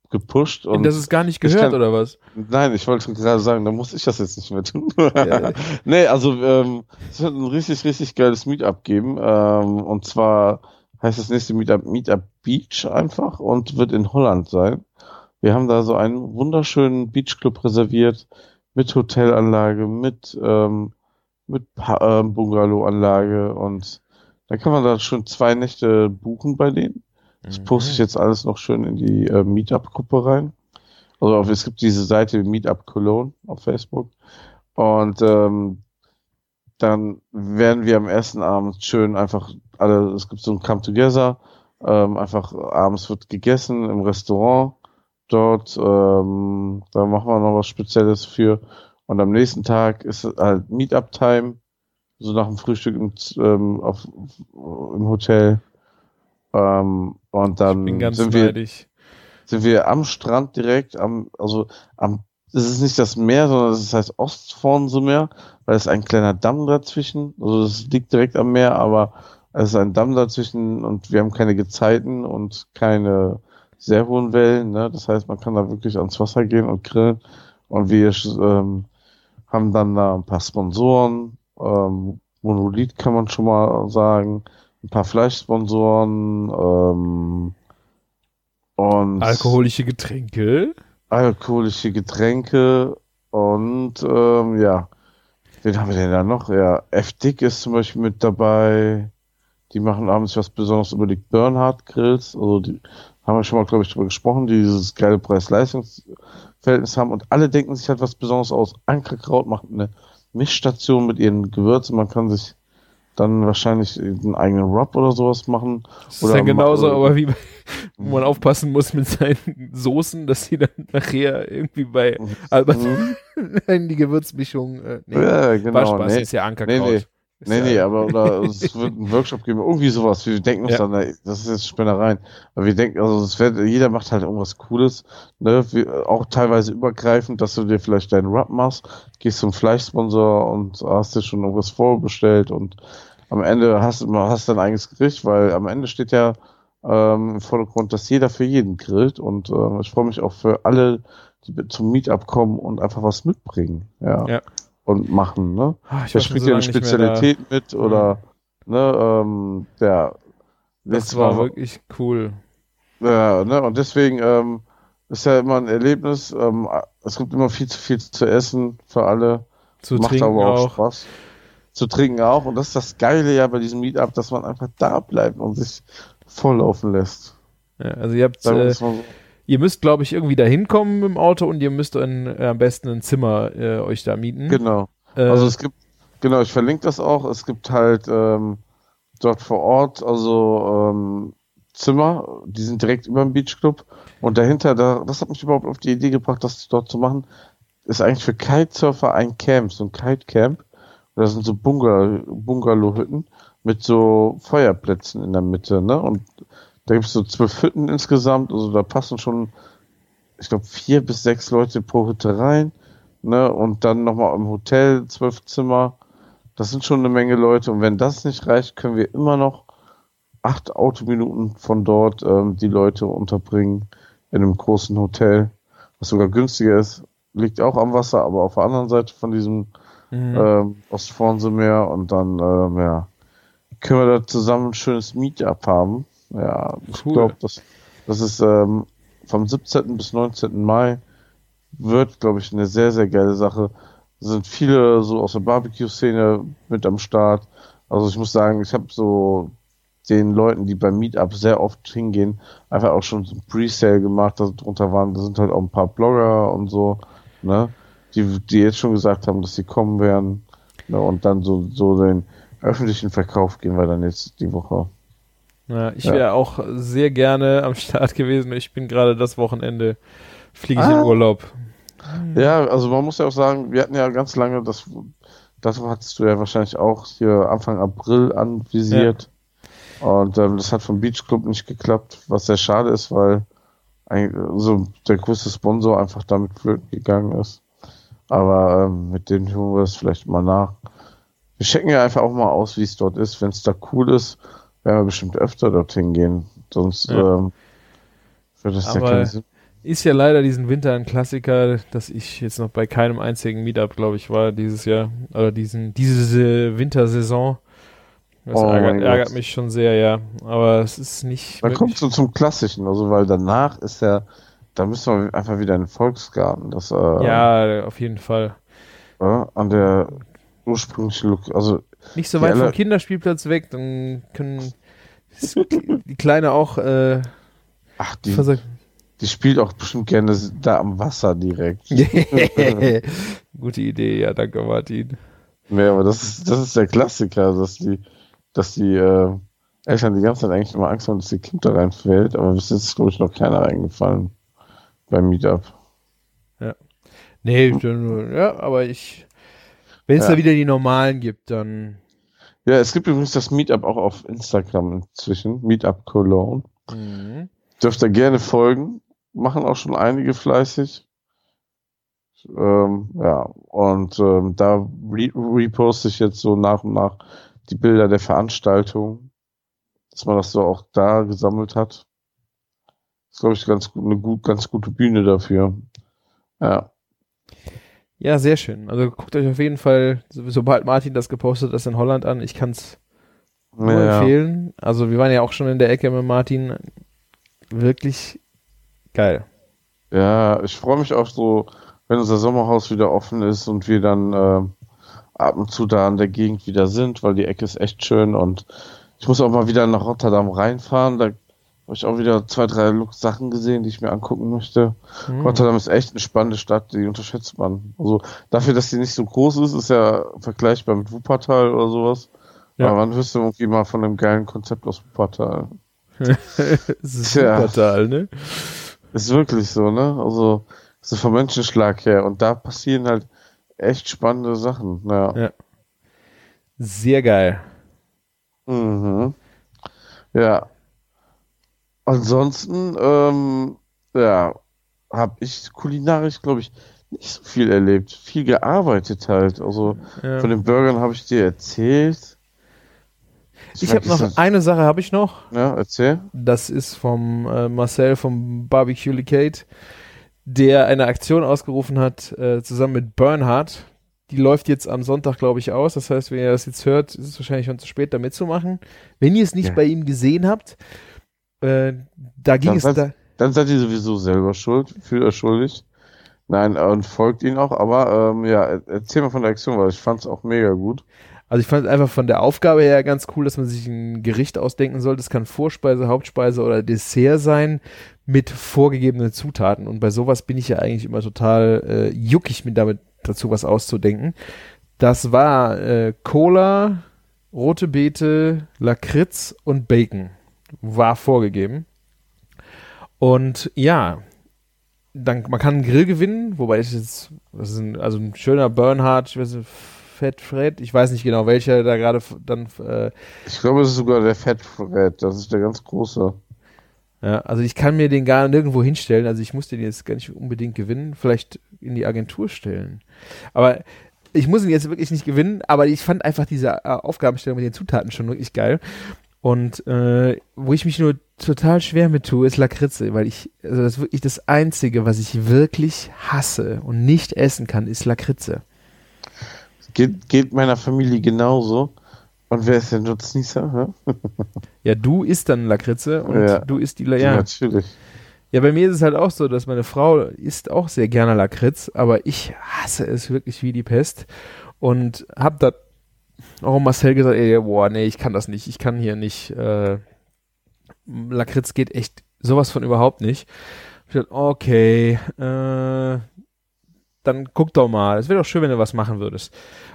gepusht und das ist gar nicht ich gehört, kann- oder was? Nein, ich wollte gerade sagen, da muss ich das jetzt nicht mehr tun. Ja. [LAUGHS] nee, also ähm, es wird ein richtig, richtig geiles Meetup geben. Ähm, und zwar heißt das nächste Meetup Meetup Beach einfach und wird in Holland sein. Wir haben da so einen wunderschönen Beachclub reserviert mit Hotelanlage, mit, ähm, mit Pa- ähm, Bungalow-Anlage und da kann man da schon zwei Nächte buchen bei denen. Das Mhm. poste ich jetzt alles noch schön in die äh, Meetup-Gruppe rein. Also auf, es gibt diese Seite Meetup Cologne auf Facebook. Und ähm, dann werden wir am ersten Abend schön einfach alle, es gibt so ein Come Together, ähm, einfach abends wird gegessen im Restaurant dort, ähm, da machen wir noch was Spezielles für. Und am nächsten Tag ist halt Meetup-Time, so nach dem Frühstück im, ähm, auf, im Hotel. Ähm, und dann Ich bin ganz sind wir sind wir am Strand direkt, am, also am, es ist nicht das Meer, sondern es heißt Ostfrauenseemeer, weil es ist ein kleiner Damm dazwischen, also es liegt direkt am Meer, aber es ist ein Damm dazwischen und wir haben keine Gezeiten und keine sehr hohen Wellen, ne? das heißt, man kann da wirklich ans Wasser gehen und grillen und wir ähm, haben dann da ein paar Sponsoren, ähm, Monolith kann man schon mal sagen, ein paar Fleischsponsoren, ähm, und Alkoholische Getränke. alkoholische Getränke und ähm, ja, wen haben wir denn da noch? Ja, F-Dick ist zum Beispiel mit dabei. Die machen abends was Besonderes über die Bernhard Grills. Also die haben wir schon mal, glaube ich, drüber gesprochen, die dieses geile Preis-Leistungs-Verhältnis haben und alle denken sich halt was Besonderes aus. Ankerkraut macht eine Mischstation mit ihren Gewürzen. Man kann sich dann wahrscheinlich einen eigenen Rub oder sowas machen. Das ist Oder ja genauso, ma- aber wie bei, wo man aufpassen muss mit seinen Soßen, dass sie dann nachher irgendwie bei Albert Mhm. [LAUGHS] in die Gewürzmischung. Äh, nee, Ja, genau. war Spaß, nee. ist ja Ankerkraut. nee. Nee, ja- nee, aber oder es [LAUGHS] wird einen Workshop geben, irgendwie sowas. Wir denken uns Ja. dann, das ist jetzt Spinnereien. Aber wir denken, also es wird, jeder macht halt irgendwas Cooles, ne? Wir, auch teilweise übergreifend, dass du dir vielleicht deinen Rub machst, gehst zum Fleischsponsor und hast dir schon irgendwas vorbestellt und am Ende hast du hast dein eigenes Gericht, weil am Ende steht ja ähm, im Vordergrund, dass jeder für jeden grillt und ähm, ich freue mich auch für alle, die zum Meetup kommen und einfach was mitbringen, ja. Ja. Und machen, ne? Ah, ich Der spielt so ja eine. Spezialität mit oder ne, ähm, der Das war wirklich cool. ja, ne, und deswegen ähm, ist ja immer ein Erlebnis. Ähm, es gibt immer viel zu viel zu essen für alle. Zu Macht trinken aber auch, auch. Spaß. Zu trinken auch. Und das ist das Geile ja bei diesem Meetup, dass man einfach da bleibt und sich volllaufen lässt. Ja, also ihr habt, äh, so. Ihr müsst, glaube ich, irgendwie da hinkommen mit dem Auto und ihr müsst ein, äh, am besten ein Zimmer äh, euch da mieten. Genau. Äh, Also es gibt, genau, ich verlinke das auch. Es gibt halt ähm, dort vor Ort, also ähm, Zimmer, die sind direkt über dem Beachclub. Und dahinter, da, das hat mich überhaupt auf die Idee gebracht, das dort zu machen, ist eigentlich für Kitesurfer ein Camp, so ein Kite-Camp. Da sind so Bungal Bungalow-Hütten mit so Feuerplätzen in der Mitte, ne? Und da gibt es so zwölf Hütten insgesamt, also da passen schon, ich glaube, vier bis sechs Leute pro Hütte rein ne, und dann nochmal im Hotel zwölf Zimmer. Das sind schon eine Menge Leute. Und wenn das nicht reicht, können wir immer noch acht Autominuten von dort ähm, die Leute unterbringen in einem großen Hotel, was sogar günstiger ist. Liegt auch am Wasser, aber auf der anderen Seite von diesem mhm. ähm, Ostfrauenseemeer und dann ähm, ja, können wir da zusammen ein schönes Meetup haben. Ja, ich Cool. glaube, das, das ist ähm, vom 17. bis 19. Mai wird, glaube ich, eine sehr, sehr geile Sache. Sind viele so aus der Barbecue-Szene mit am Start. Also ich muss sagen, ich habe so den Leuten, die beim Meetup sehr oft hingehen, einfach auch schon so ein Pre-Sale gemacht, da drunter waren, da sind halt auch ein paar Blogger und so, ne, die, die jetzt schon gesagt haben, dass sie kommen werden, ne, und dann so, so den öffentlichen Verkauf gehen wir dann jetzt die Woche. Ja, ich ja. wäre auch sehr gerne am Start gewesen. Ich bin gerade das Wochenende, fliege ich Ah. in Urlaub. Ja, also man muss ja auch sagen, wir hatten ja ganz lange, das, das hattest du ja wahrscheinlich auch hier Anfang April anvisiert. Und ähm, das hat vom Beach Club nicht geklappt, was sehr schade ist, weil eigentlich so der größte Sponsor einfach damit flöten gegangen ist. Aber ähm, mit dem tun wir es vielleicht mal nach. Wir checken ja einfach auch mal aus, wie es dort ist. Wenn es da cool ist, werden wir bestimmt öfter dorthin gehen. Sonst Ja. ähm, wird das ja Aber- keinen Sinn. Ist ja leider diesen Winter ein Klassiker, dass ich jetzt noch bei keinem einzigen Meetup, glaube ich, war dieses Jahr. Oder diesen, diese Wintersaison. Das Oh ärgert, ärgert mich schon sehr, ja. Aber es ist nicht. Dann kommt so zum Klassischen, also weil danach ist ja, da müssen wir einfach wieder in den Volksgarten, das äh, Ja, auf jeden Fall. äh, an der ursprünglichen Look, also Nicht so weit vom alle- Kinderspielplatz weg, dann können die Kleine auch äh, ach, die, die spielt auch bestimmt gerne da am Wasser direkt. [LAUGHS] Gute Idee, ja, danke Martin. nee, aber das ist, das ist der Klassiker, dass die, dass die äh, Eltern die ganze Zeit eigentlich immer Angst haben, dass ihr Kind da reinfällt, aber bis jetzt ist, glaube ich, noch keiner eingefallen beim Meetup. Nee, dann, ja, aber ich. Wenn es Ja. da wieder die normalen gibt, dann. Ja, es gibt übrigens das Meetup auch auf Instagram inzwischen, Meetup Cologne. Mhm. Dürft ihr gerne folgen. Machen auch schon einige fleißig. Ähm, ja, und ähm, da re reposte ich jetzt so nach und nach die Bilder der Veranstaltung, dass man das so auch da gesammelt hat. ist, glaube ich, ganz gut, eine gut, ganz gute Bühne dafür. Ja. Ja, sehr schön. Also guckt euch auf jeden Fall, so- sobald Martin das gepostet hat, in Holland an. Ich kann es nur ja. empfehlen. Also wir waren ja auch schon in der Ecke mit Martin. Wirklich geil. Ja, ich freue mich auch so, wenn unser Sommerhaus wieder offen ist und wir dann äh, ab und zu da in der Gegend wieder sind, weil die Ecke ist echt schön und ich muss auch mal wieder nach Rotterdam reinfahren. Da habe ich auch wieder zwei, drei Sachen gesehen, die ich mir angucken möchte. Mhm. Rotterdam ist echt eine spannende Stadt, die unterschätzt man. Also dafür, dass die nicht so groß ist, ist ja vergleichbar mit Wuppertal oder sowas. Ja. Aber man du irgendwie mal von einem geilen Konzept aus Wuppertal. [LAUGHS] Es ist Tja. Wuppertal, ne? Ist wirklich so, ne? Also, so vom Menschenschlag her. Und da passieren halt echt spannende Sachen. Ja. Ja. Sehr geil. Mhm. Ja. Ansonsten, ähm, ja, habe ich kulinarisch, glaube ich, nicht so viel erlebt. Viel gearbeitet halt. Also Ja. von den Burgern habe ich dir erzählt. Ich habe vergiss noch das- eine Sache, habe ich noch. Ja, erzähl. Das ist vom äh, Marcel vom Barbecue Licate, der eine Aktion ausgerufen hat, äh, zusammen mit Bernhard. Die läuft jetzt am Sonntag, glaube ich, aus. Das heißt, wenn ihr das jetzt hört, ist es wahrscheinlich schon zu spät, da mitzumachen. Wenn ihr es nicht Ja. bei ihm gesehen habt, äh, da ging Dann es seid- da. Dann seid ihr sowieso selber schuld, fühlt euch schuldig. Nein, äh, und folgt ihn auch, aber ähm, ja, er- erzähl mal von der Aktion, weil ich fand es auch mega gut. Also ich fand einfach von der Aufgabe her ganz cool, dass man sich ein Gericht ausdenken soll. Das kann Vorspeise, Hauptspeise oder Dessert sein mit vorgegebenen Zutaten. Und bei sowas bin ich ja eigentlich immer total äh, juckig, mir damit dazu was auszudenken. Das war äh, Cola, rote Beete, Lakritz und Bacon. War vorgegeben. Und ja, dann, man kann einen Grill gewinnen, wobei ich jetzt, das ist ein, also ein schöner Bernhard, ich weiß nicht, Fett Fred, ich weiß nicht genau, welcher da gerade dann, äh, Ich glaube, es ist sogar der Fettfred, das ist der ganz große. ja, also ich kann mir den gar nirgendwo hinstellen, also ich muss den jetzt gar nicht unbedingt gewinnen, vielleicht in die Agentur stellen. Aber ich muss ihn jetzt wirklich nicht gewinnen, aber ich fand einfach diese äh, Aufgabenstellung mit den Zutaten schon wirklich geil. Und äh, wo ich mich nur total schwer mit tue, ist Lakritze, weil ich, also das ist wirklich das Einzige, was ich wirklich hasse und nicht essen kann, ist Lakritze. Geht, geht meiner Familie genauso. Und wer ist der Nutznießer? [LAUGHS] Ja, du isst dann Lakritze und Ja. du isst die, La ja. Natürlich. Ja, bei mir ist es halt auch so, dass meine Frau isst auch sehr gerne Lakritz, aber ich hasse es wirklich wie die Pest und hab da auch Marcel gesagt, ey, boah, nee, ich kann das nicht, ich kann hier nicht, äh, Lakritz geht echt sowas von überhaupt nicht. Ich dachte, okay, äh, dann guck doch mal, es wäre doch schön, wenn du was machen würdest.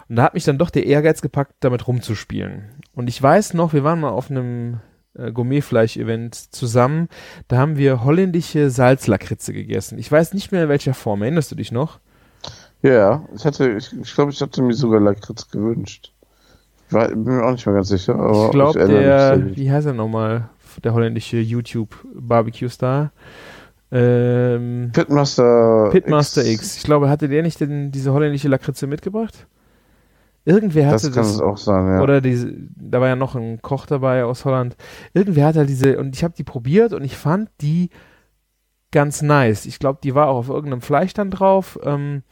Und da hat mich dann doch der Ehrgeiz gepackt, damit rumzuspielen. Und ich weiß noch, wir waren mal auf einem äh, Gourmetfleisch-Event zusammen, da haben wir holländische Salzlakritze gegessen. Ich weiß nicht mehr in welcher Form. Erinnerst du dich noch? Ja, ich hatte, ich, ich glaube, ich hatte mir sogar Lakritz gewünscht. Ich war, bin mir auch nicht mehr ganz sicher, aber ich glaube, mich der, gut. wie heißt er nochmal? Der holländische YouTube-Barbecue-Star. Ähm, Pitmaster Pitmaster X. Ich glaube, hatte der nicht denn diese holländische Lakritze mitgebracht? Irgendwer Das hatte kann das. auch sein, ja. Oder diese, da war ja noch ein Koch dabei aus Holland. Irgendwer hat halt diese, und ich habe die probiert und ich fand die ganz nice. Ich glaube, die war auch auf irgendeinem Fleisch dann drauf. Ähm,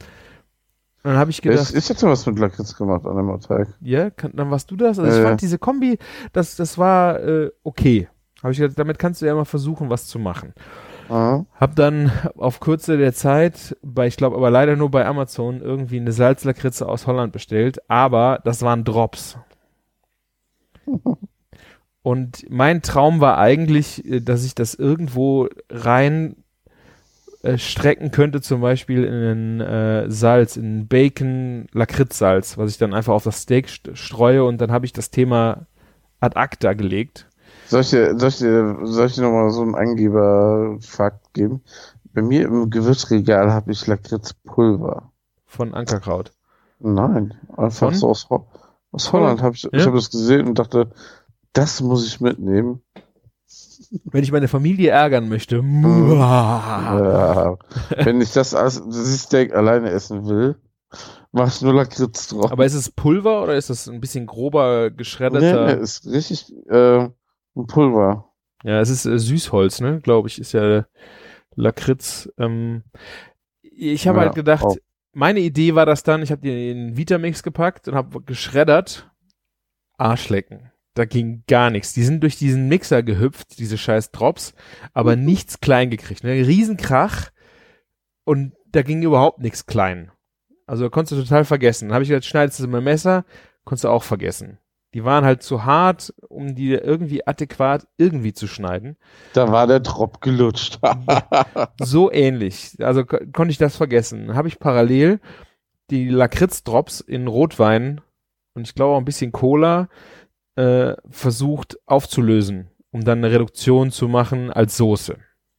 und dann habe ich gedacht, ich, ich hätte was mit Lakritz gemacht an dem Teig. ja, kann, dann warst du das. Also ich Ja, fand ja. diese Kombi, das, das war äh, okay. Habe ich gedacht, damit kannst du ja mal versuchen, was zu machen. Aha. Hab dann auf Kürze der Zeit, bei, ich glaube aber leider nur bei Amazon, irgendwie eine Salzlakritze aus Holland bestellt, aber das waren Drops. [LAUGHS] Und mein Traum war eigentlich, äh, dass ich das irgendwo rein äh, strecken könnte, zum Beispiel in äh, Salz, in Bacon, Lakritzsalz, was ich dann einfach auf das Steak st streue und dann habe ich das Thema ad acta gelegt. Soll ich dir, soll ich dir, soll ich dir nochmal so einen Angeber-Fakt geben? Bei mir im Gewürzregal habe ich Lakritzpulver. Von Ankerkraut. Nein, einfach Von? so aus, Ho aus Holland habe ich, Ja? ich habe das gesehen und dachte, das muss ich mitnehmen. Wenn ich meine Familie ärgern möchte. Ja, wenn ich das als Steak alleine essen will, mach ich nur Lakritz drauf. Aber ist es Pulver oder ist das ein bisschen grober nee, geschredderter? nee, ist richtig äh, Pulver. Ja, es ist äh, Süßholz, ne? Glaube ich, ist ja Lakritz. Ähm, ich habe Ja, halt gedacht, auch. meine Idee war das dann, ich habe in den Vitamix gepackt und habe geschreddert. Arschlecken. Da ging gar nichts. Die sind durch diesen Mixer gehüpft, diese scheiß Drops, aber nichts klein gekriegt. Ne? Riesenkrach und da ging überhaupt nichts klein. Also konntest du total vergessen. Dann habe ich gesagt, schneidest du mit dem Messer, konntest du auch vergessen. Die waren halt zu hart, um die irgendwie adäquat irgendwie zu schneiden. Da war der Drop gelutscht. [LAUGHS] So [LAUGHS] ähnlich. Also ko- konnte ich das vergessen. Dann habe ich parallel die Lakritz-Drops in Rotwein und ich glaube auch ein bisschen Cola äh, versucht aufzulösen, um dann eine Reduktion zu machen als Soße.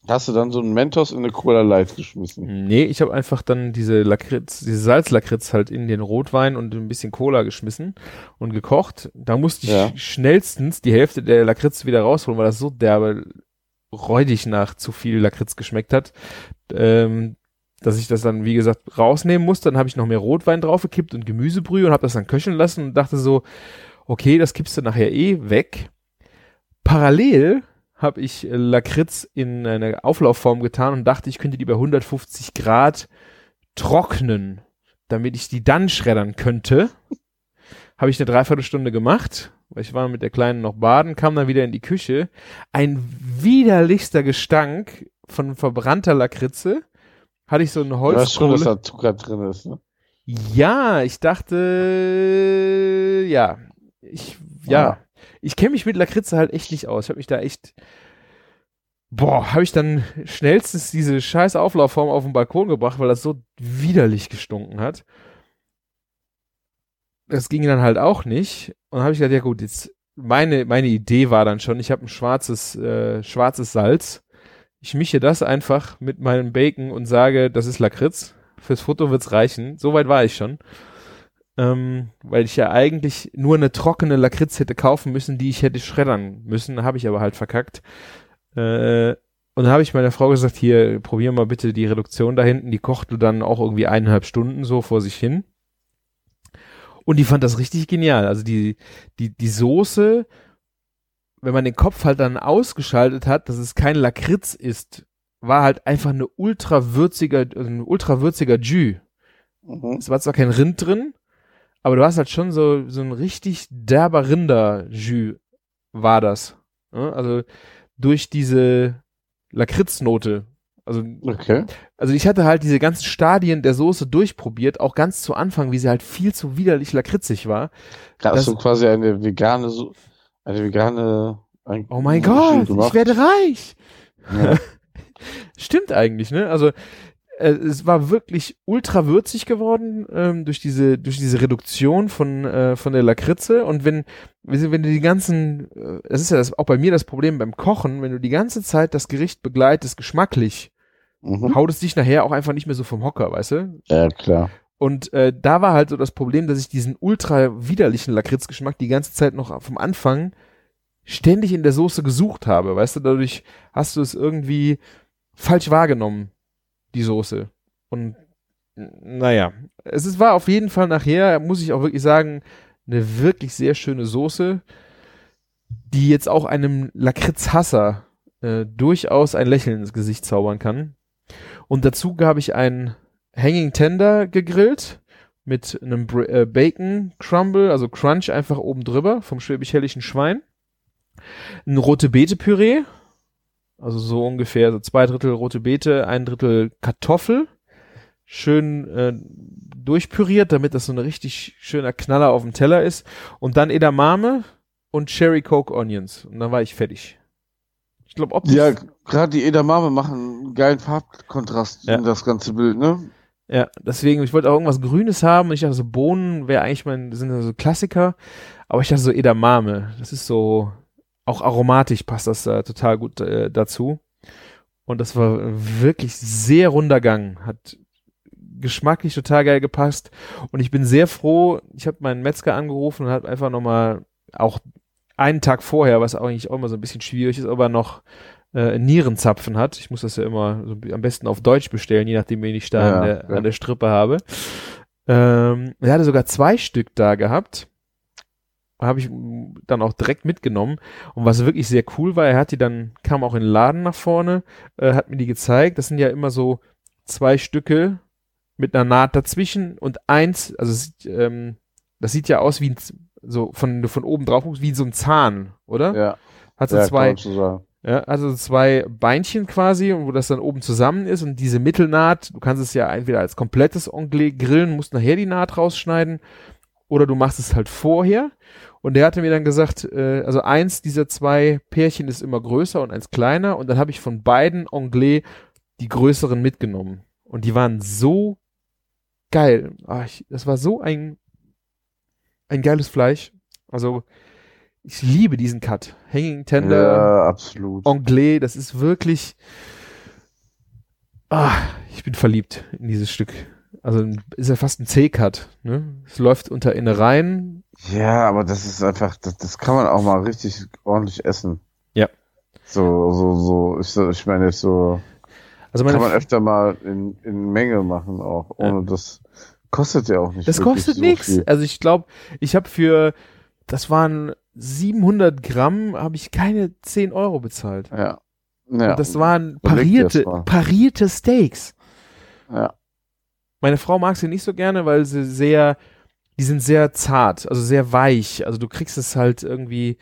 Hast du dann so einen Mentos in eine Cola Light geschmissen? Nee, ich habe einfach dann diese Lakritz, diese Salzlakritz halt in den Rotwein und ein bisschen Cola geschmissen und gekocht. Da musste ich Ja. schnellstens die Hälfte der Lakritz wieder rausholen, weil das so derbe räudig nach zu viel Lakritz geschmeckt hat. Ähm, dass ich das dann, wie gesagt, rausnehmen musste. Dann habe ich noch mehr Rotwein draufgekippt und Gemüsebrühe und habe das dann köcheln lassen und dachte so, okay, das kippst du nachher eh weg. Parallel habe ich äh, Lakritz in eine Auflaufform getan und dachte, ich könnte die bei 150 Grad trocknen, damit ich die dann schreddern könnte. [LAUGHS] Habe ich eine Dreiviertelstunde gemacht, weil ich war mit der Kleinen noch baden, kam dann wieder in die Küche. Ein widerlichster Gestank von verbrannter Lakritze. Hatte ich so eine Du weißt schon, dass da Zucker drin ist, ne? Ja, ich dachte, ja, ich, ja, Ah. ich kenne mich mit Lakritze halt echt nicht aus. Ich habe mich da echt, boah, habe ich dann schnellstens diese scheiß Auflaufform auf den Balkon gebracht, weil das so widerlich gestunken hat. Das ging dann halt auch nicht. Und dann habe ich gedacht, ja gut, jetzt meine meine Idee war dann schon, ich habe ein schwarzes äh, schwarzes Salz. Ich mische das einfach mit meinem Bacon und sage, das ist Lakritz. Fürs Foto wird's reichen. Soweit war ich schon. Ähm, weil ich ja eigentlich nur eine trockene Lakritz hätte kaufen müssen, die ich hätte schreddern müssen. Habe ich aber halt verkackt. Äh, und dann habe ich meiner Frau gesagt, hier, probier mal bitte die Reduktion da hinten. Die kochte dann auch irgendwie eineinhalb Stunden so vor sich hin. Und die fand das richtig genial. Also die, die, die Soße, wenn man den Kopf halt dann ausgeschaltet hat, dass es kein Lakritz ist, war halt einfach eine ultra würziger, ein ultra würziger Jus. Mhm. Es war zwar kein Rind drin, aber du hast halt schon so, so ein richtig derber Rinder-Jus war das. Ja, Also durch diese Lakritznote. Also, Okay. also ich hatte halt diese ganzen Stadien der Soße durchprobiert, auch ganz zu Anfang, wie sie halt viel zu widerlich lakritzig war. Hast Das- du quasi eine vegane, So- eine vegane, ein- Oh mein Gott, ich werde reich. Ja. [LAUGHS] Stimmt eigentlich, ne? Also äh, es war wirklich ultra würzig geworden ähm, durch diese durch diese Reduktion von äh, von der Lakritze und wenn wenn du die ganzen äh, das ist ja das, auch bei mir das Problem beim Kochen, wenn du die ganze Zeit das Gericht begleitest geschmacklich, Mhm. haut es dich nachher auch einfach nicht mehr so vom Hocker, weißt du? Ja, klar. Und äh, da war halt so das Problem, dass ich diesen ultra widerlichen Lakritzgeschmack die ganze Zeit noch vom Anfang ständig in der Soße gesucht habe. Weißt du, dadurch hast du es irgendwie falsch wahrgenommen, die Soße. Und naja, es ist, war auf jeden Fall nachher, muss ich auch wirklich sagen, eine wirklich sehr schöne Soße, die jetzt auch einem Lakritzhasser äh, durchaus ein Lächeln ins Gesicht zaubern kann. Und dazu habe ich einen Hanging Tender gegrillt mit einem Br äh, Bacon Crumble, also Crunch einfach oben drüber vom schwäbisch-hellischen Schwein. Ein rote Beete Püree, also so ungefähr so zwei Drittel rote Beete, ein Drittel Kartoffel, schön äh, durchpüriert, damit das so ein richtig schöner Knaller auf dem Teller ist und dann Edamame und Cherry Coke Onions und dann war ich fertig. Ich glaube, ob Ja, gerade die Edamame machen einen geilen Farbkontrast Ja. in das ganze Bild, ne? Ja, deswegen, ich wollte auch irgendwas Grünes haben und ich dachte so, Bohnen wäre eigentlich mein, sind so Klassiker, aber ich dachte so Edamame, das ist so, auch aromatisch passt das äh, total gut äh, dazu. Und das war wirklich sehr runder Gang, hat geschmacklich total geil gepasst und ich bin sehr froh, ich habe meinen Metzger angerufen und hat einfach nochmal auch einen Tag vorher, was eigentlich auch immer so ein bisschen schwierig ist, aber noch äh, Nierenzapfen hat. Ich muss das ja immer so am besten auf Deutsch bestellen, je nachdem, wen ich da Ja, an, der, ja. an der Strippe habe. Ähm, er hatte sogar zwei Stück da gehabt. Habe ich dann auch direkt mitgenommen. Und was wirklich sehr cool war, er hat die dann, kam auch in den Laden nach vorne, äh, hat mir die gezeigt. Das sind ja immer so zwei Stücke mit einer Naht dazwischen und eins, also es sieht, ähm, das sieht ja aus wie ein, so von, von oben drauf guckst, wie so ein Zahn, oder? Ja. Hat so ja, zwei, ja, also zwei Beinchen quasi, wo das dann oben zusammen ist und diese Mittelnaht, du kannst es ja entweder als komplettes Onglet grillen, musst nachher die Naht rausschneiden oder du machst es halt vorher. Und der hatte mir dann gesagt, äh, also eins dieser zwei Pärchen ist immer größer und eins kleiner und dann habe ich von beiden Onglet die größeren mitgenommen. Und die waren so geil. Ah, ich, das war so ein, ein geiles Fleisch. Also ich liebe diesen Cut. Hanging Tender. Ja, absolut. Anglais, das ist wirklich, Ah, ich bin verliebt in dieses Stück. Also ist ja fast ein C-Cut. Ne? Es läuft unter Innereien. Ja, aber das ist einfach, das, das kann man auch mal richtig ordentlich essen. Ja. So, so, so, ich, ich meine so, Also kann meine, man öfter mal in, in Menge machen auch, ohne das kostet ja auch nicht das kostet so nichts. viel. Also ich glaube, ich habe für, das waren 700 Gramm, habe ich keine 10 Euro bezahlt. Ja. ja. Und das waren parierte, parierte Steaks. ja. Meine Frau mag sie nicht so gerne, weil sie sehr, die sind sehr zart, also sehr weich. Also du kriegst es halt irgendwie,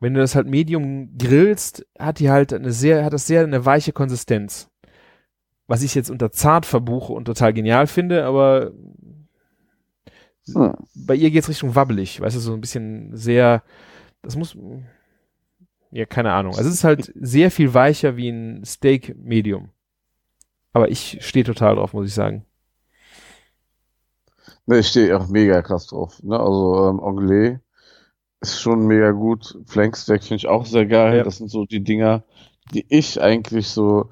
wenn du das halt Medium grillst, hat die halt eine sehr, hat das sehr eine weiche Konsistenz. Was ich jetzt unter zart verbuche und total genial finde, aber Hm. bei ihr geht's Richtung wabbelig, weißt du, so ein bisschen sehr, das muss, ja, keine Ahnung. Also es ist halt sehr viel weicher wie ein Steak Medium. Aber ich stehe total drauf, muss ich sagen. Ne, ich stehe auch mega krass drauf. Ne? Also ähm, Anglais ist schon mega gut. Flanksteak finde ich auch sehr geil. Ja. Das sind so die Dinger, die ich eigentlich so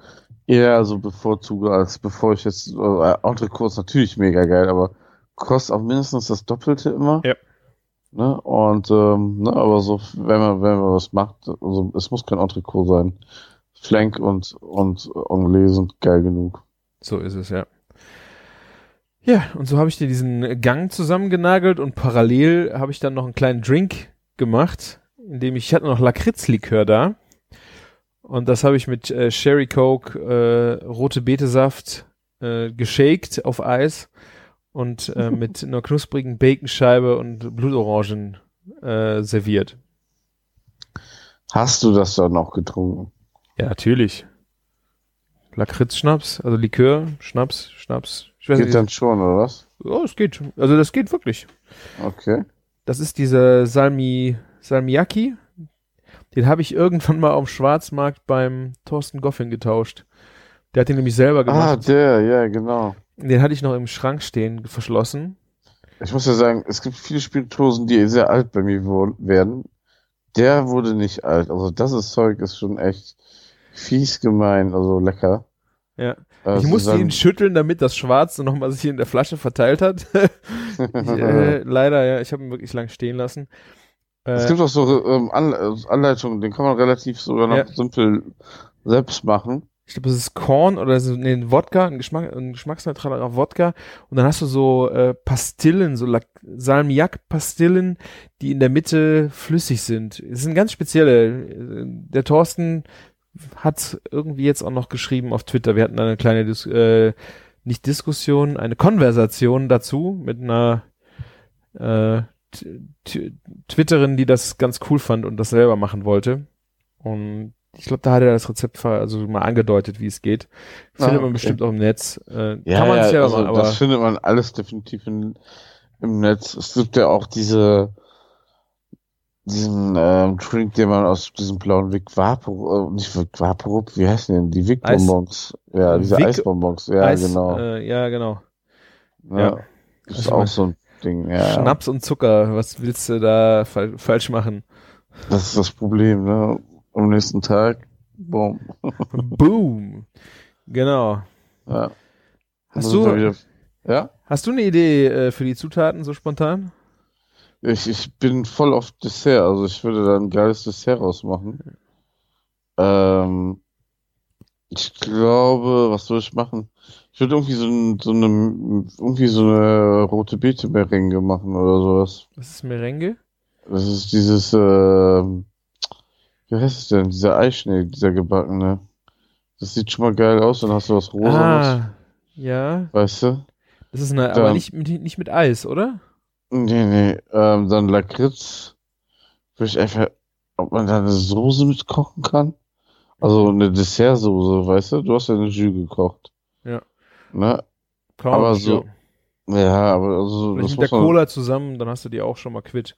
eher so bevorzuge, als bevor ich jetzt äh, Entrecôte ist natürlich mega geil, aber kostet auch mindestens das Doppelte immer. Ja. Ne? Und ähm, ne, aber so, wenn man, wenn man was macht, also es muss kein Entrecôte sein. Flank und, und Anglais sind geil genug. So ist es, ja. Ja, und so habe ich dir diesen Gang zusammengenagelt und parallel habe ich dann noch einen kleinen Drink gemacht, in dem ich, ich hatte noch Lakritzlikör da. Und das habe ich mit äh, Sherry Coke, äh, rote Betesaft äh, geshaked auf Eis und äh, [LAUGHS] mit einer knusprigen Baconscheibe und Blutorangen äh, serviert. Hast du das dann noch getrunken? Ja, natürlich. Lakritz-Schnaps, also Likör, Schnaps, Schnaps. Ich weiß Geht nicht, dann schon, oder was? Oh, es geht. Also das geht wirklich. Okay. Das ist dieser Salmi, Salmiakki. Den habe ich irgendwann mal am Schwarzmarkt beim Thorsten Goffin getauscht. Der hat den nämlich selber Ah, gemacht. der, ja, genau. den hatte ich noch im Schrank stehen, verschlossen. Ich muss ja sagen, es gibt viele Spirituosen, die sehr alt bei mir werden. Der wurde nicht alt. Also das ist Zeug ist schon echt fies gemein, also lecker. Ja. Äh, ich es musste ihn schütteln, damit das Schwarze nochmal sich in der Flasche verteilt hat. [LAUGHS] ich, äh, [LAUGHS] leider, ja, ich habe ihn wirklich lang stehen lassen. Es Äh, gibt auch so ähm, An Anleitungen, den kann man relativ sogar noch Ja. simpel selbst machen. ich glaube, es ist Korn oder so, nee, ein Wodka, ein, Geschmack, ein geschmacksneutraler Wodka. Und dann hast du so äh, Pastillen, so Salmiak-Pastillen, die in der Mitte flüssig sind. Es sind ganz spezielle. Äh, Der Thorsten hat irgendwie jetzt auch noch geschrieben auf Twitter. Wir hatten da eine kleine, Dis äh, nicht Diskussion, eine Konversation dazu mit einer äh, Twitterin, die das ganz cool fand und das selber machen wollte. Und ich glaube, da hat er das Rezept also mal angedeutet, wie es geht. Findet Ah, man okay. bestimmt auch im Netz. Äh, kann man selber also machen, aber das findet man alles definitiv in, im Netz. Es gibt ja auch diese diesen ähm, Drink, den man aus diesem blauen Vic Vapor, äh, nicht Vic Vaporub, wie heißen denn die Vic Eis- Bonbons? Ja, diese Vic- Eisbonbons. Ja, Eis, genau. Äh, ja, genau. ja. ja. Ist Also auch so ein Ding, ja. Schnaps und Zucker, was willst du da fal falsch machen? Das ist das Problem, ne? Am nächsten Tag, boom. [LAUGHS] Boom. Genau. Ja. Hast du, ja? hast du eine Idee äh, für die Zutaten so spontan? Ich, ich bin voll auf Dessert, also ich würde da ein geiles Dessert rausmachen. Ähm, ich glaube, was soll ich machen? Ich würde irgendwie so, ein, so eine, irgendwie so eine rote Beete Merengue machen oder sowas. Was ist Merengue? Das ist dieses, ähm, wie heißt es denn? Dieser Eischnee, dieser gebackene. Das sieht schon mal geil aus, dann hast du was Rosanes, Ah, ja. weißt du? Das ist eine, aber Dann- nicht, mit- nicht mit Eis, oder? Nee, nee, ähm, dann Lakritz. Würde ich einfach, ob man da eine Soße mit kochen kann? Also eine Dessertsoße, weißt du? Du hast ja eine Jus gekocht. Ja. Ne? Kann Aber so-. Ja, aber also, Vielleicht das mit der man, Cola zusammen, dann hast du die auch schon mal quitt.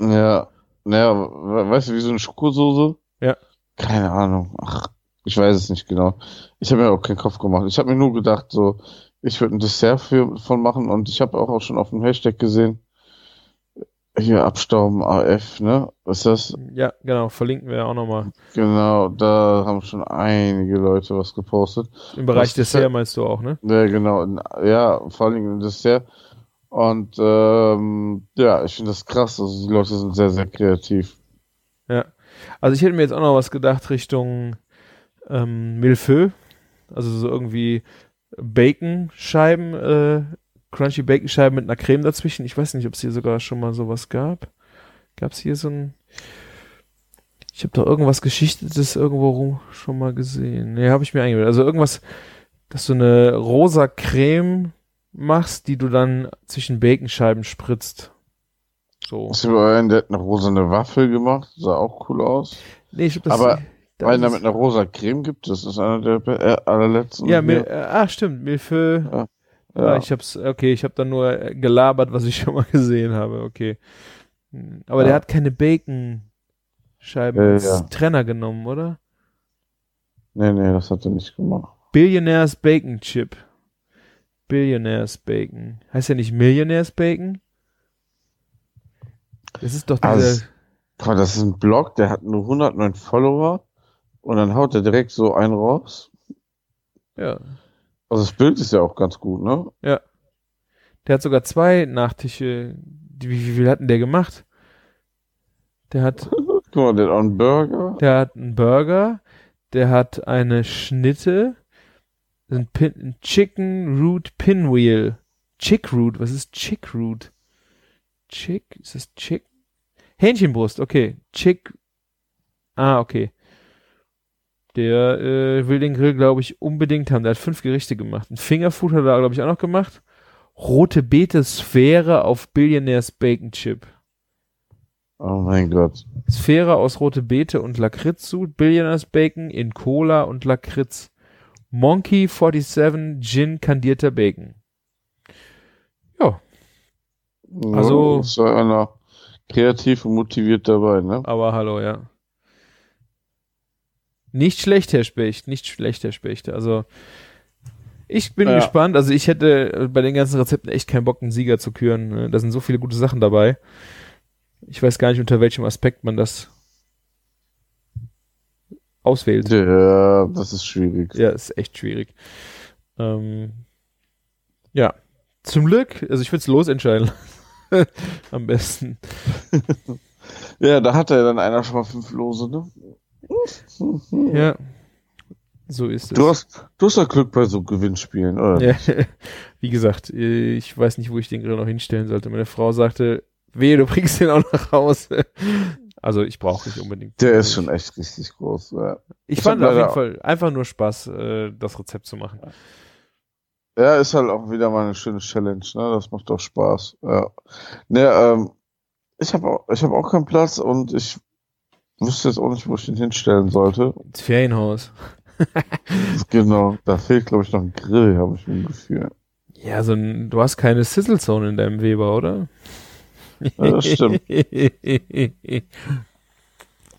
ja, naja, we- weißt du, wie so eine Schokosoße? Ja. Keine Ahnung. Ach, ich weiß es nicht genau. Ich habe mir auch keinen Kopf gemacht. Ich habe mir nur gedacht, so, ich würde ein Dessert für, von machen und ich habe auch, auch schon auf dem Hashtag gesehen, Hier Abstauben AF, ne? Was ist das? Ja, genau, verlinken wir auch nochmal. Genau, da haben schon einige Leute was gepostet. Im Bereich Was Dessert meinst du auch, ne? Ja, genau. Ja, vor allem im Dessert. Und ähm, ja, ich finde das krass. Also die Leute sind sehr, sehr kreativ. Ja. Also ich hätte mir jetzt auch noch was gedacht Richtung ähm, Millefeuille. Also so irgendwie Baconscheiben, äh, Crunchy Baconscheiben mit einer Creme dazwischen. Ich weiß nicht, ob es hier sogar schon mal sowas gab. Gab es hier so ein. Ich habe doch irgendwas Geschichtetes irgendwo rum schon mal gesehen. Nee, habe ich mir eingebildet. Also irgendwas, dass du eine rosa Creme machst, die du dann zwischen Baconscheiben spritzt. So. Es gibt einen, der hat eine rosane Waffel gemacht. Sah auch cool aus. Nee, ich hab das, Aber da Einer mit einer rosa Creme gibt es. Das ist einer der äh, allerletzten. Ja. Mil äh, ah, stimmt, Milfö. Ja. Ja. Ja. ich hab's, okay, ich habe dann nur äh, gelabert, was ich [LAUGHS] schon mal gesehen habe, okay. Hm, Aber der Ja. hat keine Bacon-Scheiben Ja, als ja. Trenner genommen, oder? Nee, nee, das hat er nicht gemacht. Billionaires Bacon Chip. Billionaires Bacon. Heißt ja nicht Millionaires Bacon? Das ist doch dieser, Also, das ist ein Blog, der hat nur 109 Follower. Und dann haut er direkt so einen raus. ja. Also das Bild ist ja auch ganz gut, ne? Der hat sogar zwei Nachtische. Wie, wie viel hat denn der gemacht? Der hat [LAUGHS] Guck mal, der hat auch einen Burger. Der hat einen Burger, der hat eine Schnitte, ein, Pin, ein Chicken Root Pinwheel. Chick Root, was ist Chick Root? Chick, ist das Chick? Hähnchenbrust, okay. Chick. Ah, okay. Der äh, will den Grill, glaube ich, unbedingt haben. Der hat fünf Gerichte gemacht. Ein Fingerfood hat er, glaube ich, auch noch gemacht. Rote Beete Sphäre auf Billionaires Bacon Chip. Oh mein Gott. Sphäre aus rote Beete und Lakritzsud, Billionaires Bacon in Cola und Lakritz. Monkey 47 Gin kandierter Bacon. Ja, Also- ist ja einer kreativ und motiviert dabei, ne? aber hallo, ja. Nicht schlecht, Herr Specht, nicht schlecht, Herr Specht. Also, ich bin Ja. gespannt. Also, ich hätte bei den ganzen Rezepten echt keinen Bock, einen Sieger zu küren. ne? Da sind so viele gute Sachen dabei. Ich weiß gar nicht, unter welchem Aspekt man das auswählt. Ja, das ist schwierig. Ja, ist echt schwierig. Ähm, ja, zum Glück, also ich würde es losentscheiden. [LAUGHS] Am besten. [LAUGHS] Ja, da hatte dann einer schon mal fünf Lose, ne? Ja, so ist es. Du hast, du hast ja Glück bei so Gewinnspielen, oder? ja, [LAUGHS] wie gesagt, ich weiß nicht, wo ich den Grill noch hinstellen sollte. Meine Frau sagte, wehe, du bringst den auch nach Hause. Also ich brauche nicht unbedingt. Der ist schon echt richtig groß. Ja, Ich, ich fand auf jeden Fall einfach nur Spaß, äh, das Rezept zu machen. ja ist halt auch wieder mal eine schöne Challenge, ne? Das macht doch Spaß. Ja. Ne, ähm, ich habe auch, ich hab auch keinen Platz und ich wüsste jetzt auch nicht, wo ich den hinstellen sollte. Ins Ferienhaus. [LAUGHS] Genau, da fehlt, glaube ich, noch ein Grill, habe ich ein Gefühl. Ja, so ein, du hast keine Sizzle Zone in deinem Weber, oder? Ja, das stimmt.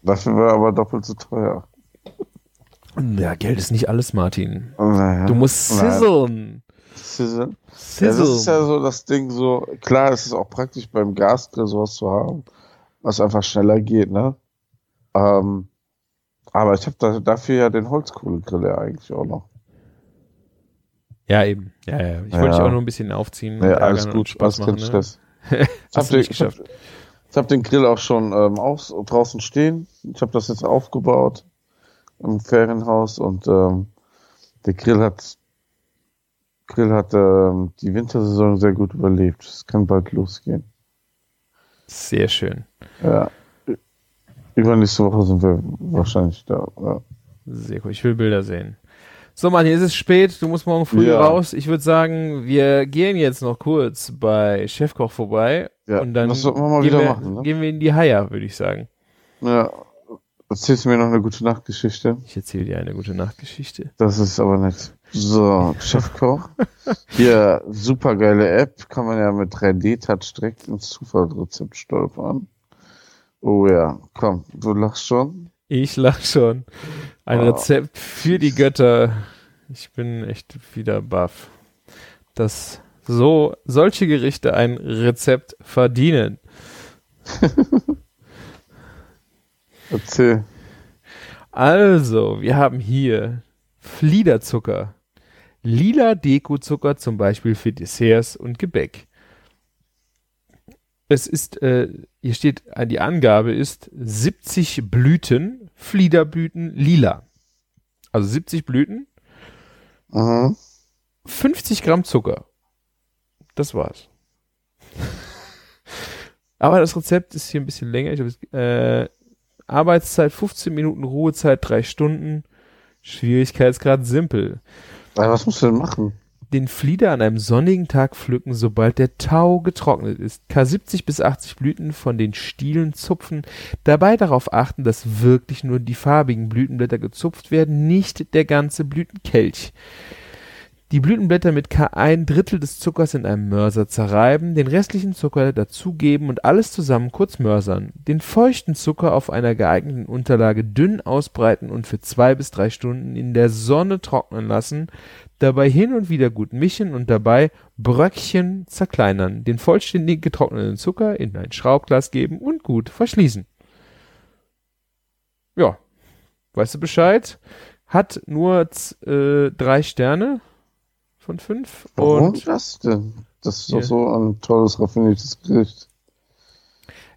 Dafür war aber doppelt so teuer. ja, Geld ist nicht alles, Martin. Naja, Du musst Nein. sizzlen. Sizzle. Ja, Sizzle. das ist ja so das Ding so, klar, es ist auch praktisch beim Gasgrill sowas zu haben, was einfach schneller geht, ne? Ähm, aber ich habe da, dafür ja den Holzkohlegrill ja eigentlich auch noch. Ja, eben. Ja, ja. Ich Ja. wollte dich auch nur ein bisschen aufziehen. Ja, alles gut, Spaß Spaß machen. Ne? Stress. [LAUGHS] Ich habe den, hab, hab den Grill auch schon ähm, aus, draußen stehen. Ich habe das jetzt aufgebaut im Ferienhaus und ähm, der Grill hat Grill hat ähm, die Wintersaison sehr gut überlebt. Es kann bald losgehen. Sehr schön. Ja. Übernächste Woche sind wir wahrscheinlich da. Ja. Sehr cool. Ich will Bilder sehen. So, Martin, es ist spät. Du musst morgen früh Ja. raus. Ich würde sagen, wir gehen jetzt noch kurz bei Chefkoch vorbei. Ja, und dann das wir mal gehen, wieder wir, machen, ne? gehen wir in die Haier, würde ich sagen. ja. Erzählst du mir noch eine gute Nachtgeschichte? Ich erzähle dir eine gute Nachtgeschichte. Das ist aber nett. So, Chefkoch. [LAUGHS] Hier, super geile App. Kann man ja mit 3D-Touch direkt ins Zufallsrezept stolpern. Oh ja, komm, du lachst schon. Ich lach schon. Ein Oh. Rezept für die Götter. Ich bin echt wieder baff. Dass so solche Gerichte ein Rezept verdienen. [LAUGHS] Erzähl. Also, wir haben hier Fliederzucker. Lila Dekozucker zum Beispiel für Desserts und Gebäck. Es ist, äh, hier steht, äh, die Angabe ist 70 Blüten, Fliederblüten lila. Also 70 Blüten, Mhm. 50 Gramm Zucker. Das war's. [LAUGHS] Aber das Rezept ist hier ein bisschen länger. Ich hab, äh, Arbeitszeit 15 Minuten, Ruhezeit 3 Stunden. Schwierigkeitsgrad simpel. Aber was musst du denn machen? Den Flieder an einem sonnigen Tag pflücken, sobald der Tau getrocknet ist. K70 bis 80 Blüten von den Stielen zupfen. Dabei darauf achten, dass wirklich nur die farbigen Blütenblätter gezupft werden, nicht der ganze Blütenkelch. Die Blütenblätter mit K ein Drittel des Zuckers in einem Mörser zerreiben, den restlichen Zucker dazugeben und alles zusammen kurz mörsern. Den feuchten Zucker auf einer geeigneten Unterlage dünn ausbreiten und für zwei bis drei Stunden in der Sonne trocknen lassen, dabei hin und wieder gut mischen und dabei Bröckchen zerkleinern, den vollständig getrockneten Zucker in ein Schraubglas geben und gut verschließen. Ja, weißt du Bescheid? Hat nur äh, drei Sterne von fünf Warum und das denn? Das ist Hier. doch so ein tolles, raffiniertes Gericht.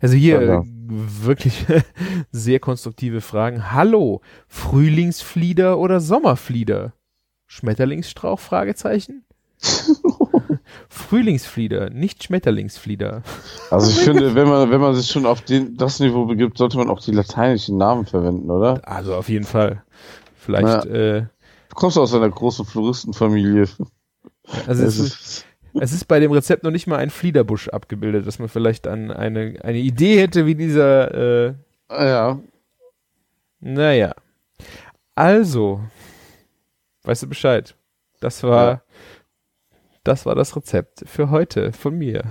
Also hier Ja, ja. wirklich [LAUGHS] sehr konstruktive Fragen. Hallo, Frühlingsflieder oder Sommerflieder? Schmetterlingsstrauch? Fragezeichen. [LAUGHS] Frühlingsflieder, nicht Schmetterlingsflieder. Also ich finde, wenn man, wenn man sich schon auf den, das Niveau begibt, sollte man auch die lateinischen Namen verwenden, oder? Also auf jeden Fall. Vielleicht, äh, Du kommst aus einer großen Floristenfamilie. also es ist, es ist bei dem Rezept noch nicht mal ein Fliederbusch abgebildet, dass man vielleicht an eine, eine Idee hätte, wie dieser, äh, ja, Naja. Also, weißt du Bescheid? Das war, Ja. das war das Rezept für heute von mir.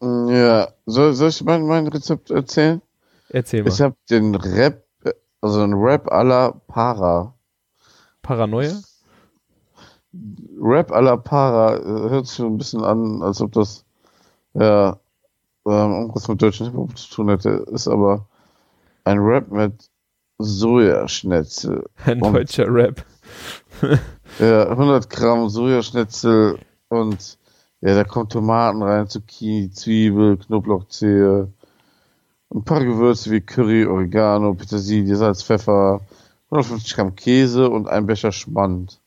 ja. Soll, soll ich mein, mein Rezept erzählen? Erzähl mal. Ich habe den Rap, also ein Rap à la Para. Paranoia? Rap à la Para äh, hört sich so ein bisschen an, als ob das ja ähm, irgendwas mit deutschen Hip-Hop zu tun hätte, ist aber ein Rap mit Sojaschnetzel. Ein Und- deutscher Rap. [LAUGHS] Ja, 100 Gramm Sojaschnitzel und ja, da kommt Tomaten rein, Zucchini, Zwiebel, Knoblauchzehe, ein paar Gewürze wie Curry, Oregano, Petersilie, Salz, Pfeffer, 150 Gramm Käse und ein Becher Schmand.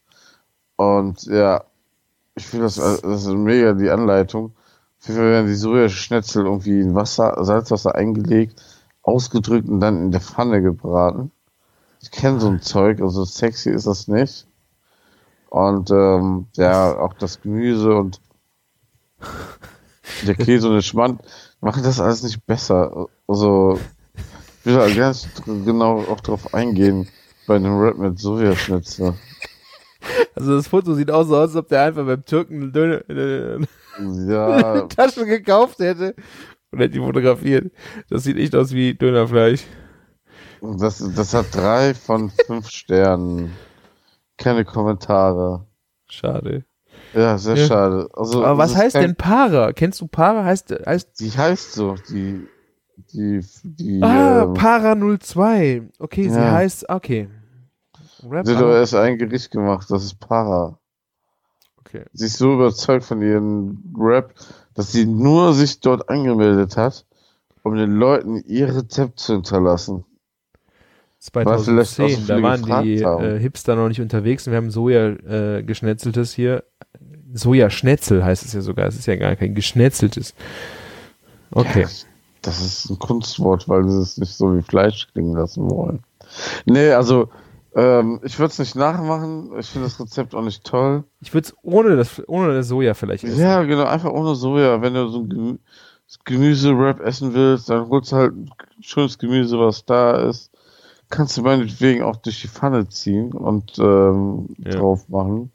Und ja, ich finde das, das ist mega die Anleitung. Auf jeden Fall werden die Sojaschnitzel irgendwie in Wasser, Salzwasser eingelegt, ausgedrückt und dann in der Pfanne gebraten. Ich kenne so ein Zeug, also sexy ist das nicht. Und ähm, ja, auch das Gemüse und der Käse und der Schmand machen das alles nicht besser. Also, ich will da dr- genau auch drauf eingehen bei einem Rap mit Sojaschnitzel. Also das Foto sieht auch so aus, als ob der einfach beim Türken eine, Ja, eine [LAUGHS] Tasche gekauft hätte und hätte die fotografiert. Das sieht echt aus wie Dönerfleisch. das, das hat drei von fünf Sternen. Keine Kommentare. Schade. Ja, sehr Ja. schade. Also, Aber was heißt kein- denn Para? Kennst du Para? Heißt, heißt Die heißt so, die, die, die, Ah, ähm, Para 02. Okay, sie Ja. heißt, okay. Rap sie hat Para- erst ein Gericht gemacht, das ist Para. okay. Sie ist so überzeugt von ihrem Rap, dass sie nur sich dort angemeldet hat, um den Leuten ihr Rezept zu hinterlassen. Weil vielleicht auch so 2010, da waren die äh, Hipster noch nicht unterwegs und wir haben Soja äh, geschnetzeltes hier. Sojaschnetzel heißt es ja sogar, es ist ja gar kein geschnetzeltes. Okay. Ja, das ist ein Kunstwort, weil sie es nicht so wie Fleisch klingen lassen wollen. Nee, also, ähm, ich würde es nicht nachmachen. Ich finde das Rezept auch nicht toll. Ich würde es ohne das, ohne das Soja vielleicht essen. Ja, genau, einfach ohne Soja. Wenn du so ein Gemü Gemüse-Wrap essen willst, dann holst du halt ein schönes Gemüse, was da ist. Kannst du meinetwegen auch durch die Pfanne ziehen und ähm, Ja. drauf machen.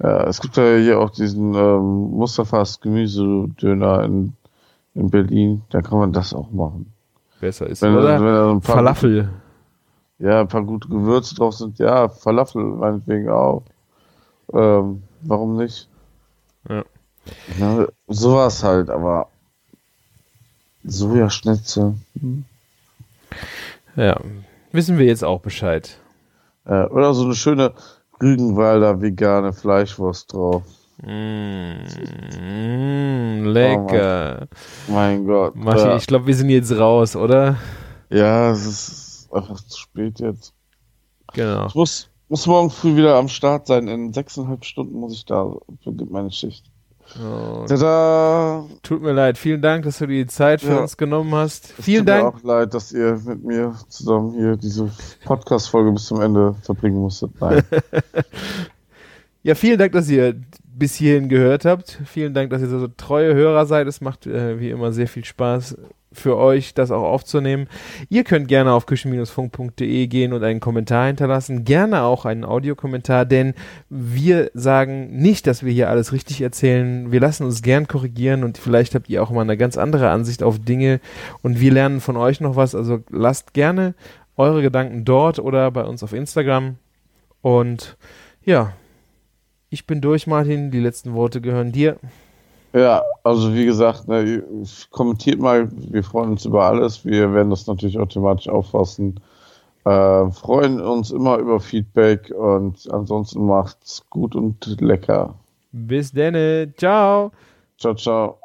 Ja, es gibt ja hier auch diesen ähm, Mustafas Gemüsedöner in, in Berlin. Da kann man das auch machen. Besser ist. Wenn, Oder wenn Falafel. Ja, ein paar gute Gewürze drauf sind, ja, Falafel meinetwegen auch. Ähm, warum nicht? Ja. Ja, sowas halt, aber Sojaschnitzel. Hm. Ja, wissen wir jetzt auch Bescheid. Äh, oder so eine schöne Rügenwalder vegane Fleischwurst drauf. Mm, lecker. Oh mein Gott. Maschi, ja. ich glaube, wir sind jetzt raus, oder? ja, es ist einfach zu spät jetzt. Genau. Ich muss, muss morgen früh wieder am Start sein. In sechseinhalb Stunden muss ich da, beginnt meine Schicht. Oh, Tada! tut mir leid. Vielen Dank, dass du dir die Zeit für Ja. uns genommen hast. Es Vielen tut mir Dank. auch leid, dass ihr mit mir zusammen hier diese Podcast-Folge bis zum Ende verbringen musstet. Nein. [LAUGHS] Ja, vielen Dank, dass ihr bis hierhin gehört habt. Vielen Dank, dass ihr so treue Hörer seid. Es macht äh, wie immer sehr viel Spaß für euch, das auch aufzunehmen. Ihr könnt gerne auf küchen-funk.de gehen und einen Kommentar hinterlassen. Gerne auch einen Audiokommentar, denn wir sagen nicht, dass wir hier alles richtig erzählen. Wir lassen uns gern korrigieren und vielleicht habt ihr auch mal eine ganz andere Ansicht auf Dinge und wir lernen von euch noch was. Also lasst gerne eure Gedanken dort oder bei uns auf Instagram. Und ja, ich bin durch, Martin. Die letzten Worte gehören dir. Ja, also wie gesagt, ne, kommentiert mal, wir freuen uns über alles. Wir werden das natürlich automatisch auffassen. Äh, freuen uns immer über Feedback und ansonsten macht's gut und lecker. Bis denne. Ciao. Ciao, ciao.